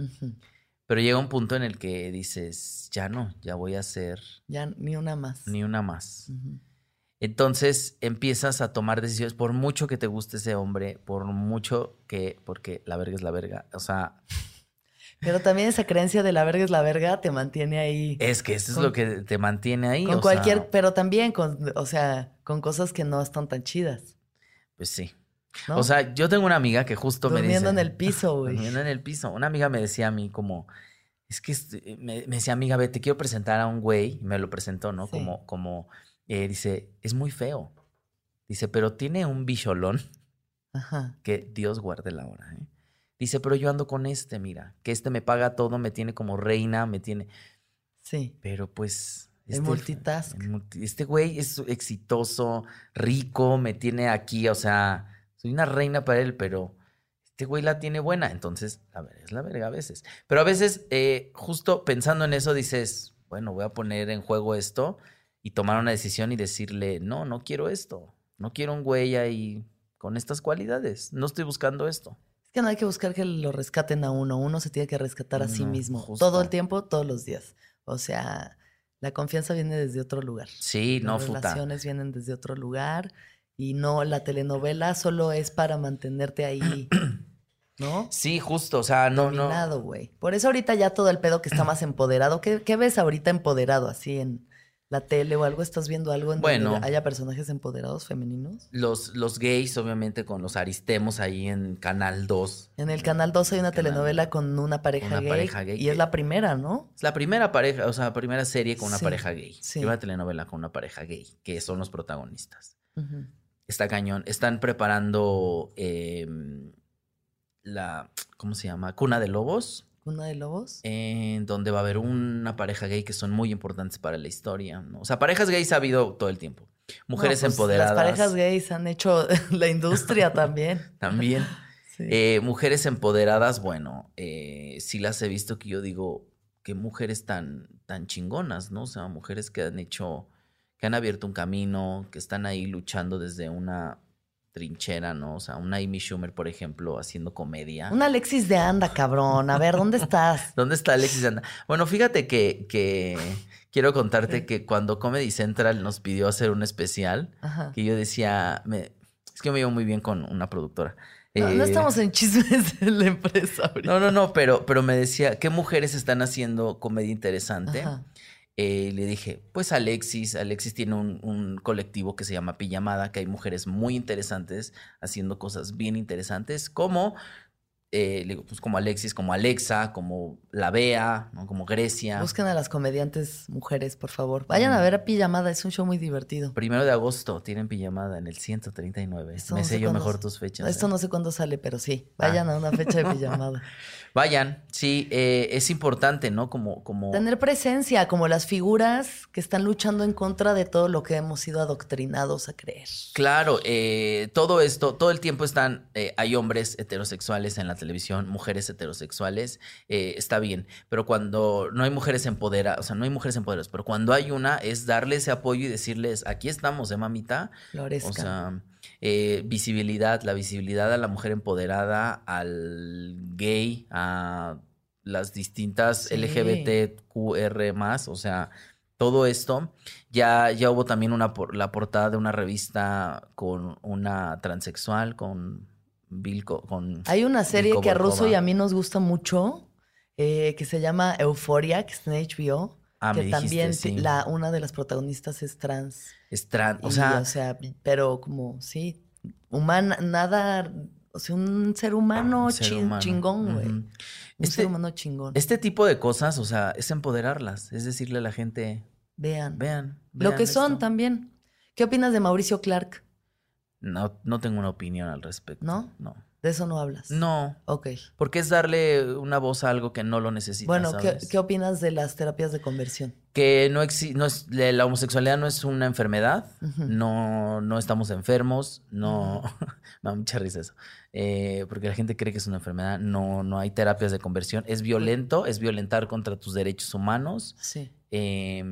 Speaker 4: Pero llega un punto en el que dices, ya no, ya voy a hacer
Speaker 3: Ya ni una más.
Speaker 4: ni una más. Entonces empiezas a tomar decisiones por mucho que te guste ese hombre, por mucho que, porque la verga es la verga. O sea,
Speaker 3: Pero también esa creencia de la verga es la verga te mantiene ahí.
Speaker 4: es que eso es lo que te mantiene ahí.
Speaker 3: con
Speaker 4: o
Speaker 3: cualquier,
Speaker 4: sea,
Speaker 3: pero también con, o sea, con cosas que no están tan chidas.
Speaker 4: pues sí.
Speaker 3: ¿No?
Speaker 4: O sea, yo tengo una amiga que justo me dice.
Speaker 3: Durmiendo en el piso, güey.
Speaker 4: Durmiendo en el piso. Una amiga me decía a mí como, es que este- me, me decía, amiga, ve, te quiero presentar a un güey. Y me lo presentó, ¿no?
Speaker 3: Sí.
Speaker 4: Como, como, eh, dice, es muy feo. Dice, pero tiene un bicholón
Speaker 3: Ajá.
Speaker 4: que Dios guarde la hora, ¿eh? Dice, pero yo ando con este, mira, que este me paga todo, me tiene como reina, me tiene...
Speaker 3: Sí.
Speaker 4: Pero pues...
Speaker 3: El multitask.
Speaker 4: el multi- Este güey es exitoso, rico, me tiene aquí, o sea, soy una reina para él, pero este güey la tiene buena. Entonces, a ver, es la verga a veces. Pero a veces, eh, justo pensando en eso, dices, bueno, voy a poner en juego esto y tomar una decisión y decirle, no, no quiero esto. No quiero un güey ahí con estas cualidades. No estoy buscando esto.
Speaker 3: Es que no hay que buscar que lo rescaten a uno. Uno se tiene que rescatar a sí mismo.
Speaker 4: justo.
Speaker 3: Todo el tiempo, todos los días. O sea, la confianza viene desde otro lugar.
Speaker 4: Sí, no,
Speaker 3: Las
Speaker 4: futa.
Speaker 3: relaciones vienen desde otro lugar. Y no, la telenovela solo es para mantenerte ahí, ¿no?
Speaker 4: Sí, justo, o sea, no, no.
Speaker 3: Dominado, güey. Por eso ahorita ya todo el pedo que está más empoderado. ¿Qué, qué ves ahorita empoderado así en la tele o algo? ¿Estás viendo algo en
Speaker 4: Bueno.
Speaker 3: donde haya personajes empoderados femeninos?
Speaker 4: Los, los gays, obviamente, con los aristemos ahí en Canal 2.
Speaker 3: En el Canal 2 hay una
Speaker 4: Canal
Speaker 3: telenovela con una pareja,
Speaker 4: Una
Speaker 3: gay,
Speaker 4: pareja gay
Speaker 3: y
Speaker 4: que-
Speaker 3: es la primera, ¿no?
Speaker 4: Es la primera pareja, o sea, la primera serie con una
Speaker 3: Sí,
Speaker 4: pareja gay.
Speaker 3: sí.
Speaker 4: Y una telenovela con una pareja gay, que son los protagonistas.
Speaker 3: Ujú.
Speaker 4: Está cañón. Están preparando eh, la, ¿cómo se llama? Cuna de Lobos,
Speaker 3: Cuna de Lobos.
Speaker 4: en donde va a haber una pareja gay que son muy importantes para la historia. ¿no? O sea, parejas gays ha habido todo el tiempo. Mujeres
Speaker 3: No, pues,
Speaker 4: empoderadas.
Speaker 3: Las parejas gays han hecho la industria también.
Speaker 4: También.
Speaker 3: Sí.
Speaker 4: Eh, mujeres empoderadas, bueno, eh, sí las he visto que yo digo, qué mujeres tan, tan chingonas, ¿no? O sea, mujeres que han hecho, que han abierto un camino, que están ahí luchando desde una trinchera, ¿no? O sea, una Amy Schumer, por ejemplo, haciendo comedia.
Speaker 3: Un Alexis de Anda, cabrón. A ver, ¿dónde estás?
Speaker 4: ¿Dónde está Alexis de Anda? Bueno, fíjate que, que quiero contarte que cuando Comedy Central nos pidió hacer un especial,
Speaker 3: Ajá.
Speaker 4: que yo decía, me, es que me llevo muy bien con una productora.
Speaker 3: No, no
Speaker 4: Eh,
Speaker 3: estamos en chismes de la empresa ahorita.
Speaker 4: No, no, no, pero, pero me decía, ¿qué mujeres están haciendo comedia interesante?
Speaker 3: Ajá.
Speaker 4: Eh, le dije, pues Alexis, Alexis tiene un, colectivo que se llama Pijamada, que hay mujeres muy interesantes haciendo cosas bien interesantes, como, eh, digo, pues como Alexis, como Alexa, como La Bea, ¿no? como Grecia.
Speaker 3: Busquen a las comediantes mujeres, por favor. Vayan a ver a Pijamada, es un show muy divertido.
Speaker 4: Primero de agosto tienen Pijamada en el 139.
Speaker 3: Esto
Speaker 4: Me
Speaker 3: no
Speaker 4: sé
Speaker 3: sé
Speaker 4: yo mejor tus fechas.
Speaker 3: Esto
Speaker 4: ¿eh?
Speaker 3: no sé cuándo sale, pero sí. Vayan a una fecha de Pijamada.
Speaker 4: Vayan, sí, eh, es importante, ¿no? Como, como...
Speaker 3: Tener presencia, como las figuras que están luchando en contra de todo lo que hemos sido adoctrinados a creer.
Speaker 4: Claro, todo esto, todo el tiempo están, hay hombres heterosexuales en la televisión, mujeres heterosexuales, eh, está bien, pero cuando no hay mujeres empoderadas, o sea, no hay mujeres empoderadas, pero cuando hay una es darle ese apoyo y decirles, aquí estamos, ¿eh, mamita?
Speaker 3: Florezcan.
Speaker 4: O sea, eh, visibilidad, la visibilidad a la mujer empoderada, al gay, a las distintas
Speaker 3: Sí.
Speaker 4: LGBTQR más, o sea, todo esto. Ya, ya hubo también una la portada de una revista con una transexual, con Con
Speaker 3: Hay una serie que a Russo y a mí nos gusta mucho, eh, que se llama Euforia, que está en HBO.
Speaker 4: Ah, me
Speaker 3: que
Speaker 4: dijiste,
Speaker 3: también
Speaker 4: sí.
Speaker 3: la, una de las protagonistas es trans.
Speaker 4: Es tran- o
Speaker 3: Y,
Speaker 4: sea,
Speaker 3: o sea, pero como, sí, humana, nada, o sea, un ser humano,
Speaker 4: un ser
Speaker 3: chin-
Speaker 4: humano.
Speaker 3: chingón, güey. Un
Speaker 4: Este-
Speaker 3: ser humano chingón.
Speaker 4: Este tipo de cosas, o sea, es empoderarlas, es decirle a la gente,
Speaker 3: Vean.
Speaker 4: vean.
Speaker 3: Lo que son
Speaker 4: esto".
Speaker 3: también. ¿Qué opinas de Mauricio Clark?
Speaker 4: No, no tengo una opinión al respecto.
Speaker 3: ¿No?
Speaker 4: No.
Speaker 3: De eso no hablas.
Speaker 4: No,
Speaker 3: Ok.
Speaker 4: porque es darle una voz a algo que no lo necesita.
Speaker 3: Bueno, ¿qué,
Speaker 4: ¿sabes?
Speaker 3: qué opinas de las terapias de conversión?
Speaker 4: Que no exi- no es, la homosexualidad no es una enfermedad, no, no estamos enfermos, no, me da mucha risa eso, Eh, porque la gente cree que es una enfermedad, no, no hay terapias de conversión, es violento, es violentar contra tus derechos humanos,
Speaker 3: Sí.
Speaker 4: eh,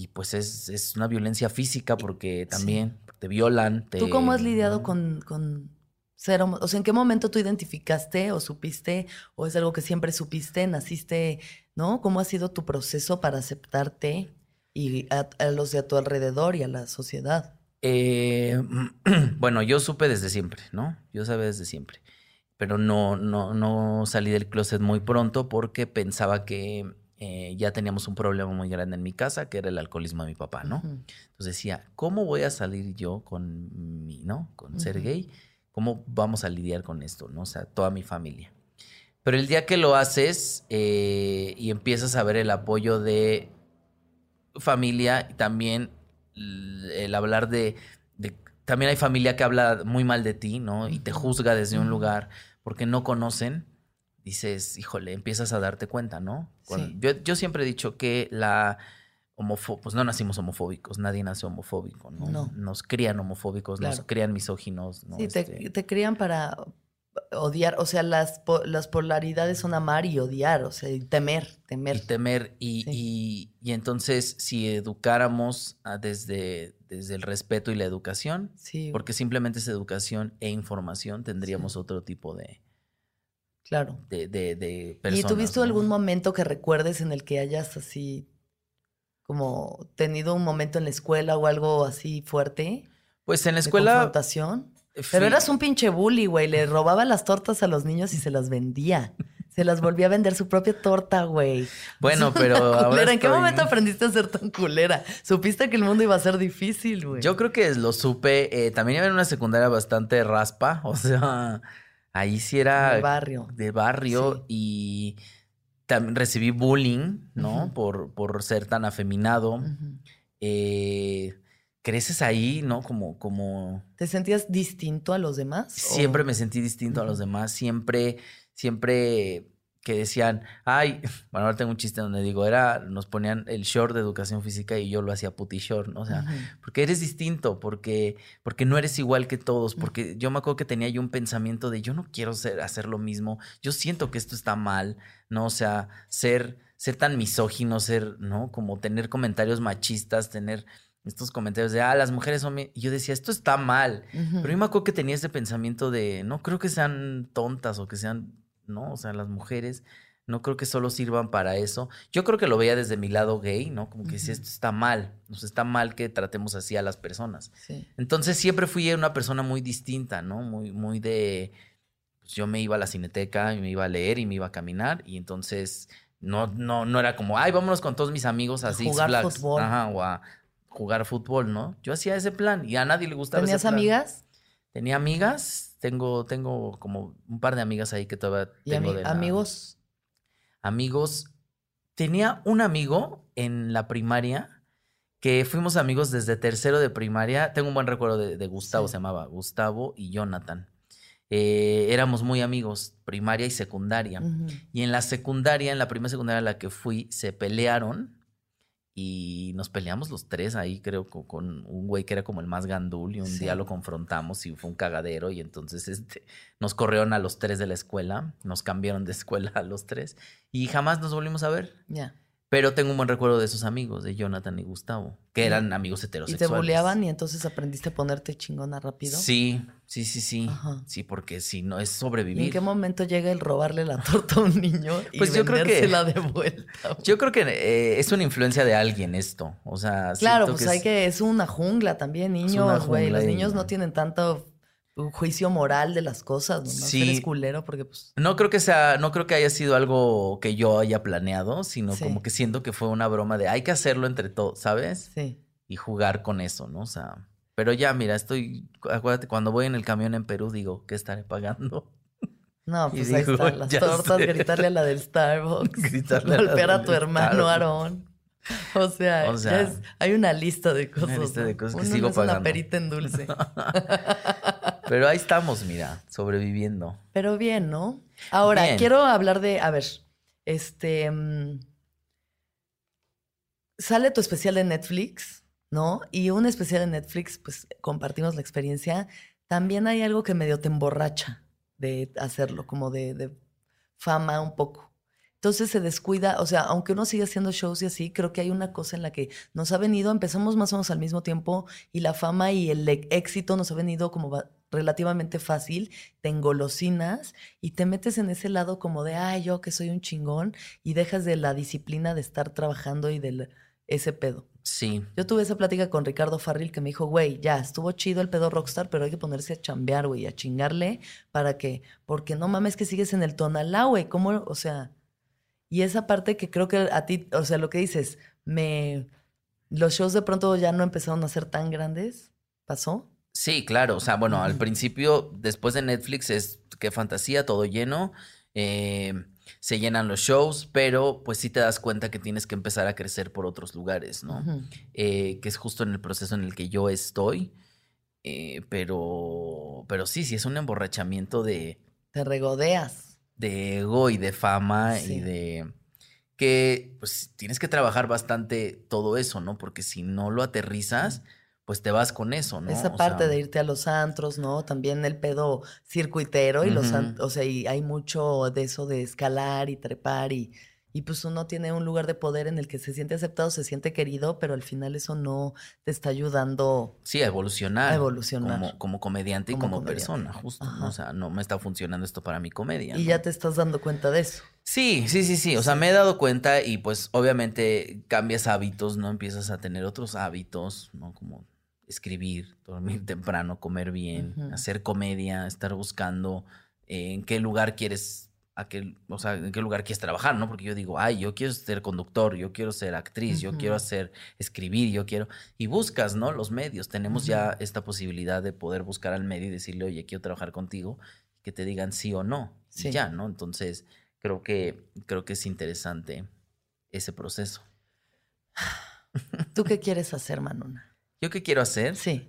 Speaker 4: y pues es, es una violencia física porque también te violan. Te,
Speaker 3: ¿Tú cómo has lidiado
Speaker 4: ¿no?
Speaker 3: con, con ser O sea, ¿en qué momento tú identificaste o supiste o es algo que siempre supiste, naciste, ¿no? ¿Cómo ha sido tu proceso para aceptarte y a, a los de a tu alrededor y a la sociedad?
Speaker 4: Eh, bueno, yo supe desde siempre, ¿no? Yo sabía desde siempre. Pero no, no, no salí del closet muy pronto porque pensaba que eh, ya teníamos un problema muy grande en mi casa, que era el alcoholismo de mi papá, ¿no? Entonces decía, ¿cómo voy a salir yo con mi, ¿no? Con ser
Speaker 3: Ujú.
Speaker 4: gay. ¿Cómo vamos a lidiar con esto, ¿no? O sea, toda mi familia. Pero el día que lo haces eh, y empiezas a ver el apoyo de familia y también el hablar de, de- También hay familia que habla muy mal de ti, ¿no? Y te juzga desde un lugar porque no conocen. Dices, híjole, empiezas a darte cuenta, ¿no? Cuando-
Speaker 3: Sí.
Speaker 4: yo, yo siempre he dicho que la homofo pues no nacimos homofóbicos, nadie nace homofóbico, ¿no?
Speaker 3: No.
Speaker 4: Nos crían homofóbicos, nos crían misóginos, ¿no?
Speaker 3: Sí, te,
Speaker 4: Este,
Speaker 3: te crían para odiar, o sea, las, las polaridades son amar y odiar, o sea, y temer, temer.
Speaker 4: y temer. Y,
Speaker 3: Sí.
Speaker 4: y- y entonces, si educáramos ah, desde, desde el respeto y la educación,
Speaker 3: sí,
Speaker 4: porque simplemente es educación e información, tendríamos otro tipo de,
Speaker 3: claro.
Speaker 4: de, de, de
Speaker 3: ¿Y
Speaker 4: personas.
Speaker 3: tuviste
Speaker 4: ¿no?
Speaker 3: algún momento que recuerdes en el que hayas así como tenido un momento en la escuela o algo así fuerte?
Speaker 4: Pues en la
Speaker 3: de
Speaker 4: escuela.
Speaker 3: confrontación? Pero
Speaker 4: fui-
Speaker 3: eras un pinche bully, güey. Le robaba las tortas a los niños y se las vendía. Se las volvía a vender su propia torta, güey.
Speaker 4: Bueno, pero ahora.
Speaker 3: ¿En qué momento aprendiste a ser tan culera? Supiste que el mundo iba a ser difícil, güey.
Speaker 4: Yo creo que lo supe. eh, también iba en una secundaria bastante raspa. O sea, ahí sí era.
Speaker 3: De barrio.
Speaker 4: De barrio.
Speaker 3: Sí.
Speaker 4: Y también recibí bullying, ¿no? Por, por ser tan afeminado. Eh, creces ahí, ¿no? Como, como.
Speaker 3: ¿Te sentías distinto a los demás?
Speaker 4: Siempre
Speaker 3: ¿O-
Speaker 4: me sentí distinto a los demás. Siempre, siempre que decían, ay, bueno, ahora tengo un chiste donde digo, era, nos ponían el short de educación física y yo lo hacía puti short, ¿no? O sea, porque eres distinto, porque, porque no eres igual que todos, porque yo me acuerdo que tenía yo un pensamiento de yo no quiero ser, hacer lo mismo, yo siento que esto está mal, ¿no? O sea, ser, ser tan misógino, ser, ¿no? Como tener comentarios machistas, tener estos comentarios de, ah, las mujeres son... bien-". Y yo decía, esto está mal. Pero yo me acuerdo que tenía ese pensamiento de, no creo que sean tontas o que sean, no, o sea, las mujeres no creo que solo sirvan para eso. Yo creo que lo veía desde mi lado gay, ¿no? Como que si esto está mal, sea, está mal que tratemos así a las personas.
Speaker 3: Sí.
Speaker 4: Entonces siempre fui una persona muy distinta, ¿no? Muy, muy de, pues yo me iba a la cineteca y me iba a leer y me iba a caminar y entonces no, no, no era como, ay, vámonos con todos mis amigos a Six
Speaker 3: jugar
Speaker 4: Flags".
Speaker 3: fútbol.
Speaker 4: Ajá, o a jugar fútbol, ¿no? Yo hacía ese plan y a nadie le gustaba ese
Speaker 3: ¿Tenías
Speaker 4: plan.
Speaker 3: amigas?
Speaker 4: Tenía amigas, tengo, tengo como un par de amigas ahí que todavía
Speaker 3: ¿Y
Speaker 4: tengo
Speaker 3: ami-
Speaker 4: de la-
Speaker 3: amigos?
Speaker 4: Amigos. Tenía un amigo en la primaria que fuimos amigos desde tercero de primaria. Tengo un buen recuerdo de, de Gustavo,
Speaker 3: Sí.
Speaker 4: se llamaba Gustavo y Jonathan. Eh, éramos muy amigos, primaria y secundaria. Y en la secundaria, en la primera secundaria a la que fui, se pelearon y nos peleamos los tres ahí, creo, co- con, un güey que era como el más gandul y un
Speaker 3: Sí.
Speaker 4: día lo confrontamos y fue un cagadero y entonces este, nos corrieron a los tres de la escuela, nos cambiaron de escuela a los tres y jamás nos volvimos a ver.
Speaker 3: Ya.
Speaker 4: Pero tengo un buen recuerdo de esos amigos, de Jonathan y Gustavo, que eran amigos
Speaker 3: ¿Y
Speaker 4: heterosexuales.
Speaker 3: te buleaban y entonces aprendiste a ponerte chingona rápido?
Speaker 4: Sí, sí, sí, sí.
Speaker 3: Ajá.
Speaker 4: Sí, porque si no es
Speaker 3: ¿Y
Speaker 4: sobrevivir.
Speaker 3: en qué momento llega el robarle la torta a un niño y
Speaker 4: Pues yo creo que-
Speaker 3: de vuelta?
Speaker 4: Yo creo que eh, es una influencia de alguien esto. O sea,
Speaker 3: Claro, pues hay
Speaker 4: es-
Speaker 3: que, es una jungla también, niños, güey. Los
Speaker 4: y-
Speaker 3: niños no tienen tanto juicio moral de las cosas, nomás
Speaker 4: Sí.
Speaker 3: eres culero porque pues...
Speaker 4: No creo que sea, no creo que haya sido algo que yo haya planeado, sino
Speaker 3: Sí.
Speaker 4: como que siento que fue una broma de hay que hacerlo entre todos, ¿sabes?
Speaker 3: Sí.
Speaker 4: Y jugar con eso, ¿no? O sea, pero ya, mira, estoy, acuérdate, cuando voy en el camión en Perú digo, ¿qué estaré pagando?
Speaker 3: No,
Speaker 4: Y
Speaker 3: pues ahí
Speaker 4: digo,
Speaker 3: están las tortas,
Speaker 4: sé.
Speaker 3: gritarle a la del Starbucks,
Speaker 4: Gritarle
Speaker 3: golpear a tu hermano. Aarón. O sea,
Speaker 4: O
Speaker 3: ya
Speaker 4: sea,
Speaker 3: es- hay una lista de cosas.
Speaker 4: lista de
Speaker 3: ¿no?
Speaker 4: cosas que
Speaker 3: Uno
Speaker 4: sigo
Speaker 3: no es una
Speaker 4: pagando.
Speaker 3: perita en dulce.
Speaker 4: Pero ahí estamos, mira, sobreviviendo.
Speaker 3: Pero bien, ¿no? Ahora,
Speaker 4: Bien.
Speaker 3: quiero hablar de, a ver, este, mm, sale tu especial de Netflix, ¿no? Y un especial de Netflix, pues compartimos la experiencia. También hay algo que medio te emborracha de hacerlo, como de, de fama un poco. Entonces se descuida, o sea, aunque uno sigue haciendo shows y así, creo que hay una cosa en la que nos ha venido, empezamos más o menos al mismo tiempo y la fama y el e- éxito nos ha venido como relativamente fácil, te engolosinas y te metes en ese lado como de, ay, yo que soy un chingón y dejas de la disciplina de estar trabajando y de ese pedo.
Speaker 4: Sí,
Speaker 3: Yo tuve esa plática con Ricardo Farril que me dijo, güey, ya, estuvo chido el pedo rockstar, pero hay que ponerse a chambear, güey, a chingarle para que, porque no mames que sigues en el tonalá, güey, ¿cómo, o sea, y esa parte que creo que a ti, o sea, lo que dices, me, los shows de pronto ya no empezaron a ser tan grandes, ¿pasó?
Speaker 4: Sí, claro. O sea, bueno, al principio, después de Netflix, es qué fantasía, todo lleno. eh, se llenan los shows, pero pues sí te das cuenta que tienes que empezar a crecer por otros lugares, ¿no? Eh, que es justo en el proceso en el que yo estoy. eh, pero, pero sí, sí, es un emborrachamiento de,
Speaker 3: Te regodeas.
Speaker 4: de ego y de fama
Speaker 3: Sí.
Speaker 4: y de que pues tienes que trabajar bastante todo eso, ¿no? Porque si no lo aterrizas, pues te vas con eso, ¿no?
Speaker 3: Esa
Speaker 4: O
Speaker 3: parte
Speaker 4: sea,
Speaker 3: de irte a los antros, ¿no? También el pedo circuitero y los,
Speaker 4: Ujú.
Speaker 3: an- o sea, y hay mucho de eso de escalar y trepar y, y pues uno tiene un lugar de poder en el que se siente aceptado, se siente querido, pero al final eso no te está ayudando.
Speaker 4: Sí, a evolucionar.
Speaker 3: A evolucionar.
Speaker 4: Como, como comediante y
Speaker 3: Como
Speaker 4: como,
Speaker 3: comediante.
Speaker 4: persona, justo. O sea, no me está funcionando esto para mi comedia.
Speaker 3: Y
Speaker 4: ¿no?
Speaker 3: ya te estás dando cuenta de eso.
Speaker 4: Sí, sí, sí, sí. O sea, me he dado cuenta y pues obviamente cambias hábitos, ¿no? Empiezas a tener otros hábitos, ¿no? Como escribir, dormir temprano, comer bien, hacer comedia, estar buscando eh, en qué lugar quieres, a qué, o sea, en qué lugar quieres trabajar, ¿no? Porque yo digo, ay, yo quiero ser conductor, yo quiero ser actriz, yo quiero hacer, escribir, yo quiero... Y buscas, ¿no? Los medios. Tenemos ya esta posibilidad de poder buscar al medio y decirle, oye, quiero trabajar contigo, que te digan sí o no.
Speaker 3: Sí.
Speaker 4: Y ya, ¿no? Entonces, creo que, creo que es interesante ese proceso.
Speaker 3: ¿Tú qué quieres hacer, Manuna?
Speaker 4: ¿Yo qué quiero hacer?
Speaker 3: Sí,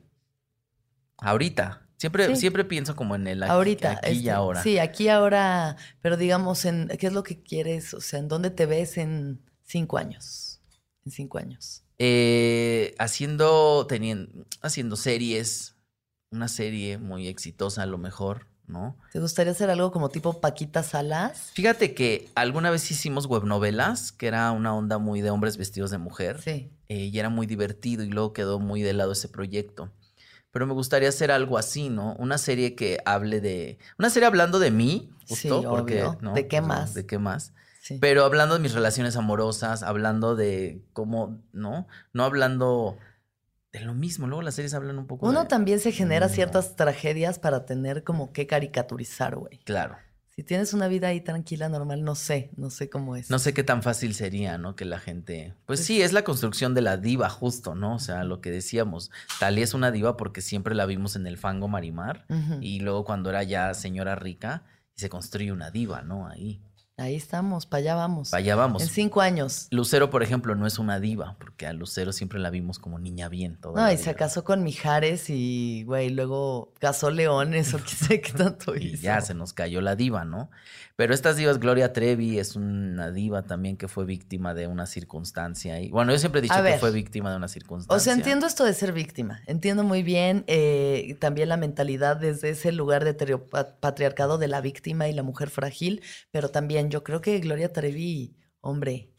Speaker 4: Ahorita. Siempre,
Speaker 3: Sí.
Speaker 4: siempre pienso como en el aquí,
Speaker 3: ahorita.
Speaker 4: aquí y
Speaker 3: este,
Speaker 4: ahora.
Speaker 3: Sí, aquí ahora, pero digamos, en, ¿qué es lo que quieres? O sea, ¿en dónde te ves en cinco años? En cinco años.
Speaker 4: Eh, haciendo, teniendo, haciendo series, una serie muy exitosa a lo mejor, ¿no?
Speaker 3: ¿Te gustaría hacer algo como tipo Paquita Salas?
Speaker 4: Fíjate que alguna vez hicimos webnovelas, que era una onda muy de hombres vestidos de mujer.
Speaker 3: Sí.
Speaker 4: eh, y era muy divertido y luego quedó muy de lado ese proyecto. Pero me gustaría hacer algo así, ¿no? Una serie que hable de... Una serie hablando de mí, justo,
Speaker 3: Sí,
Speaker 4: porque...
Speaker 3: obvio.
Speaker 4: ¿no?
Speaker 3: ¿De qué
Speaker 4: O sea,
Speaker 3: más?
Speaker 4: ¿De qué más?
Speaker 3: Sí.
Speaker 4: Pero hablando de mis relaciones amorosas, hablando de cómo, ¿no? No hablando de lo mismo. Luego las series hablan un poco
Speaker 3: Uno
Speaker 4: de-
Speaker 3: también se genera
Speaker 4: Mm.
Speaker 3: ciertas tragedias para tener como que caricaturizar, güey.
Speaker 4: Claro.
Speaker 3: Si tienes una vida ahí tranquila, normal, no sé, no sé cómo es.
Speaker 4: No sé qué tan fácil sería, ¿no? Que la gente... Pues sí, es la construcción de la diva, justo, ¿no? O sea, lo que decíamos. Talía es una diva porque siempre la vimos en el fango marimar. Y luego cuando era ya señora rica, se construye una diva, ¿no? Ahí.
Speaker 3: Ahí estamos, para allá vamos.
Speaker 4: Para allá vamos.
Speaker 3: En cinco años.
Speaker 4: Lucero, por ejemplo, no es una diva, porque a Lucero siempre la vimos como niña bien. Toda
Speaker 3: No, y se casó con Mijares y, güey, luego casó leones o qué sé qué tanto
Speaker 4: Y
Speaker 3: hizo.
Speaker 4: ya se nos cayó la diva, ¿no? Pero estas divas, Gloria Trevi es una diva también que fue víctima de una circunstancia. Y, bueno, yo siempre he dicho
Speaker 3: A
Speaker 4: que
Speaker 3: ver.
Speaker 4: fue víctima de una circunstancia.
Speaker 3: O sea, entiendo esto de ser víctima. Entiendo muy bien eh, también la mentalidad desde ese lugar de patriarcado de la víctima y la mujer frágil, pero también yo creo que Gloria Trevi, hombre,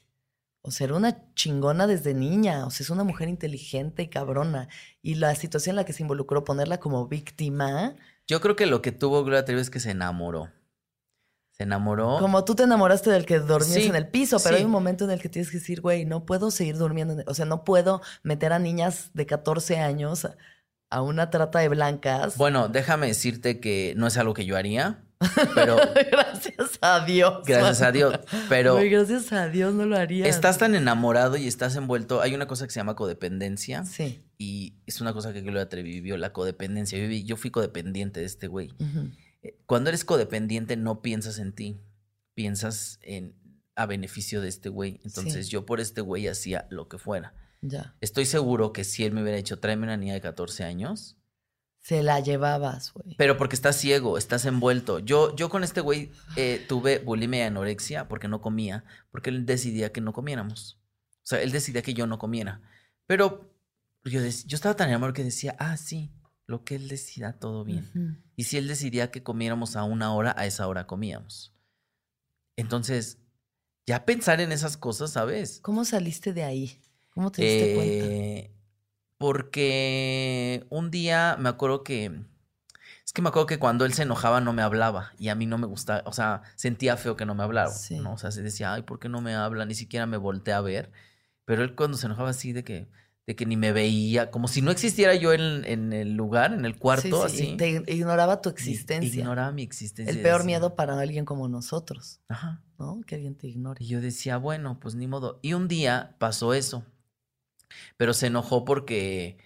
Speaker 3: o sea, era una chingona desde niña, o sea, es una mujer inteligente y cabrona. Y la situación en la que se involucró, ponerla como víctima,
Speaker 4: Yo creo que lo que tuvo Gloria Trevi es que se enamoró. Se enamoró.
Speaker 3: como tú te enamoraste del que dormías
Speaker 4: Sí,
Speaker 3: en el piso, pero
Speaker 4: sí.
Speaker 3: hay un momento en el que tienes que decir, güey, no puedo seguir durmiendo, o sea, no puedo meter a niñas de 14 años a- una trata de blancas.
Speaker 4: Bueno, déjame decirte que no es algo que yo haría, pero
Speaker 3: gracias a Dios.
Speaker 4: gracias a Dios. Pero
Speaker 3: Güey, gracias a Dios no lo haría.
Speaker 4: estás tan enamorado y estás envuelto. Hay una cosa que se llama codependencia.
Speaker 3: Sí.
Speaker 4: Y es una cosa que Gloria Trevi vivió, la codependencia. Yo, fui codependiente de este güey. Eh, Cuando eres codependiente no piensas en ti, piensas en a beneficio de este güey. Entonces
Speaker 3: Sí.
Speaker 4: yo por este güey hacía lo que fuera.
Speaker 3: Ya.
Speaker 4: Estoy seguro que si él me hubiera dicho, tráeme una niña de 14 años,
Speaker 3: Se la llevabas, güey.
Speaker 4: pero porque estás ciego, estás envuelto. Yo, yo con este güey eh, tuve bulimia y anorexia porque no comía, porque él decidía que no comiéramos. O sea, él decidía que yo no comiera. Pero yo, yo estaba tan enamorado que decía, ah, sí, lo que él decida, todo bien. Y si él decidía que comiéramos a una hora, a esa hora comíamos. Entonces, ya pensar en esas cosas, ¿sabes?
Speaker 3: ¿Cómo saliste de ahí? ¿Cómo te diste cuenta?
Speaker 4: Eh, porque un día me acuerdo que. Es que me acuerdo que cuando él se enojaba no me hablaba y a mí no me gustaba, o sea, sentía feo que no me hablara,
Speaker 3: Sí.
Speaker 4: ¿no? O sea, se decía, ay, ¿por qué no me habla? Ni siquiera me volteé a ver. Pero él cuando se enojaba así de que, de que ni me veía, como si no existiera yo en, en el lugar, en el cuarto,
Speaker 3: Sí, sí,
Speaker 4: así.
Speaker 3: Te ignoraba tu existencia.
Speaker 4: Ignoraba mi existencia.
Speaker 3: El peor
Speaker 4: decía,
Speaker 3: miedo para alguien como nosotros,
Speaker 4: Ajá.
Speaker 3: ¿no? Que alguien te ignore.
Speaker 4: Y yo decía, bueno, pues ni modo. Y un día pasó eso. Pero se enojó porque,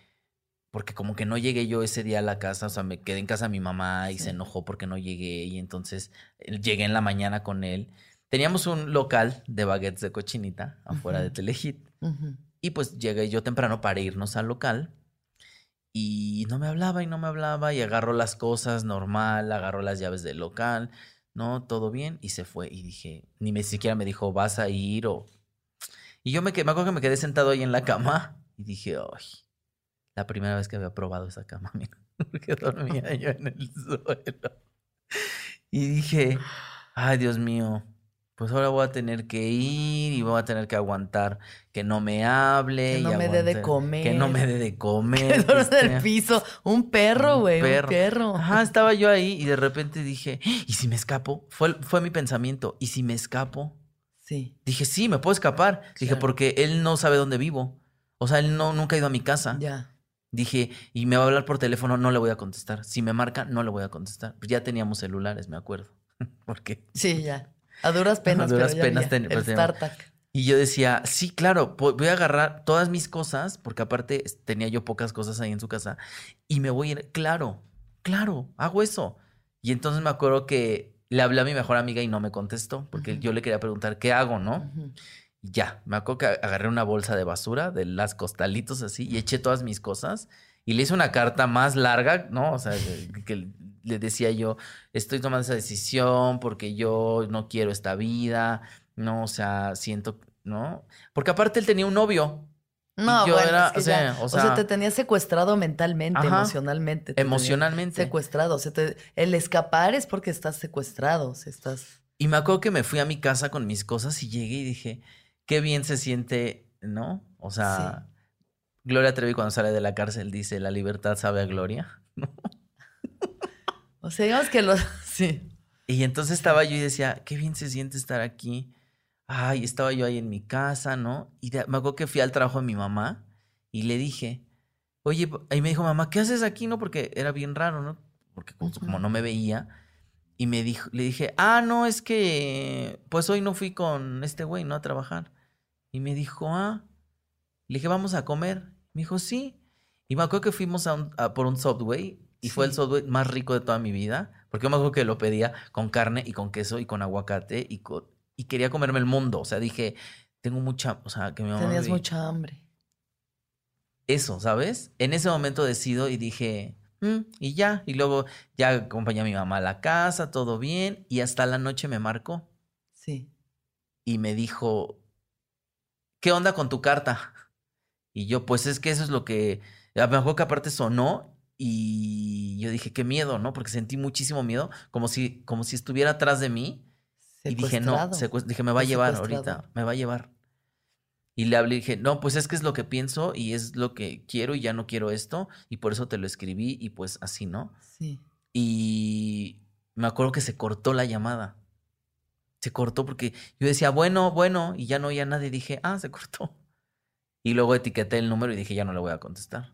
Speaker 4: porque como que no llegué yo ese día a la casa, o sea, me quedé en casa de mi mamá y se enojó porque no llegué. Y entonces eh, llegué en la mañana con él. Teníamos un local de baguettes de cochinita afuera de. Telehit.
Speaker 3: Ujú.
Speaker 4: Y pues llegué yo temprano para irnos al local. Y no me hablaba y no me hablaba y agarró las cosas normal, agarró las llaves del local, no, todo bien y se fue. Y dije, ni me siquiera me dijo, vas a ir o... Y yo me, quedé, me acuerdo que me quedé sentado ahí en la cama y dije, ay, la primera vez que había probado esa cama, mira, porque dormía yo en el suelo. Y dije, ay, Dios mío, pues ahora voy a tener que ir y voy a tener que aguantar que no me hable.
Speaker 3: Que
Speaker 4: y
Speaker 3: no me dé de comer.
Speaker 4: Que no me dé de comer.
Speaker 3: Que
Speaker 4: que
Speaker 3: duerme en el
Speaker 4: esté-
Speaker 3: piso. Un perro,
Speaker 4: un
Speaker 3: güey. Un
Speaker 4: perro.
Speaker 3: perro.
Speaker 4: Ajá, estaba yo ahí y de repente dije, ¿y si me escapo? Fue, fue mi pensamiento, ¿y si me escapo?
Speaker 3: Sí.
Speaker 4: Dije, sí, me puedo escapar. Dije, porque él no sabe dónde vivo. O sea, él no, nunca ha ido a mi casa.
Speaker 3: Ya.
Speaker 4: Dije, y me va a hablar por teléfono, no le voy a contestar. Si me marca, no le voy a contestar. Pues ya teníamos celulares, me acuerdo. Porque
Speaker 3: Sí, ya. A duras penas,
Speaker 4: A duras
Speaker 3: pero ya
Speaker 4: penas
Speaker 3: había.
Speaker 4: ten-
Speaker 3: el
Speaker 4: pues. Y yo decía, sí, claro, voy a agarrar todas mis cosas, porque aparte tenía yo pocas cosas ahí en su casa, y me voy a ir, claro, claro, hago eso. Y entonces me acuerdo que le hablé a mi mejor amiga y no me contestó, porque yo le quería preguntar, ¿qué hago, no? Y ya, me acuerdo que agarré una bolsa de basura, de las costalitos así, y eché todas mis cosas, y le hice una carta más larga, ¿no? O sea, que- le decía yo, estoy tomando esa decisión porque yo no quiero esta vida, no, o sea, siento, ¿no? Porque aparte él tenía un novio
Speaker 3: No,
Speaker 4: yo
Speaker 3: bueno,
Speaker 4: era,
Speaker 3: es que
Speaker 4: o sea,
Speaker 3: ya-
Speaker 4: o
Speaker 3: o sea,
Speaker 4: sea,
Speaker 3: te tenías secuestrado mentalmente,
Speaker 4: Ajá.
Speaker 3: emocionalmente.
Speaker 4: Emocionalmente.
Speaker 3: Secuestrado. O sea, te- el escapar es porque estás secuestrado. O sea, estás.
Speaker 4: Y me acuerdo que me fui a mi casa con mis cosas y llegué y dije, qué bien se siente, ¿no? O sea, Gloria Trevi cuando sale de la cárcel dice, la libertad sabe a gloria.
Speaker 3: O sea, digamos que los. Sí.
Speaker 4: Y entonces estaba yo y decía, qué bien se siente estar aquí. Ay, estaba yo ahí en mi casa, ¿no? Y de- me acuerdo que fui al trabajo de mi mamá y le dije, oye, y me dijo, mamá, ¿qué haces aquí, no? Porque era bien raro, ¿no? Porque como, como no me veía. Y me dijo, le dije, ah, no, es que pues hoy no fui con este güey, ¿no? A trabajar. Y me dijo, ah. Le dije, vamos a comer. Me dijo, sí. Y me acuerdo que fuimos a un- a por un Subway y fue el. Subway más rico de toda mi vida. Porque yo me acuerdo que lo pedía con carne y con queso y con aguacate y, con- y quería comerme el mundo. O sea, dije, tengo mucha, o sea, que mi mamá me
Speaker 3: Tenías
Speaker 4: ve-
Speaker 3: mucha hambre.
Speaker 4: Eso, ¿sabes? En ese momento decido y dije, "Mm", y ya. Y luego ya acompañé a mi mamá a la casa, todo bien. Y hasta la noche me marcó
Speaker 3: Sí.
Speaker 4: y me dijo, ¿qué onda con tu carta? Y yo, pues es que eso es lo que, a lo mejor que aparte sonó y yo dije, qué miedo, ¿no? Porque sentí muchísimo miedo, como si, como si estuviera atrás de mí. Y dije, no, dije, me va a llevar ahorita, me va a llevar. Y le hablé y dije, no, pues es que es lo que pienso y es lo que quiero y ya no quiero esto y por eso te lo escribí y pues así, ¿no?
Speaker 3: Sí.
Speaker 4: Y me acuerdo que se cortó la llamada. Se cortó porque yo decía, bueno, bueno, y ya no oía a nadie. Dije, ah, se cortó. Y luego etiqueté el número y dije, ya no le voy a contestar.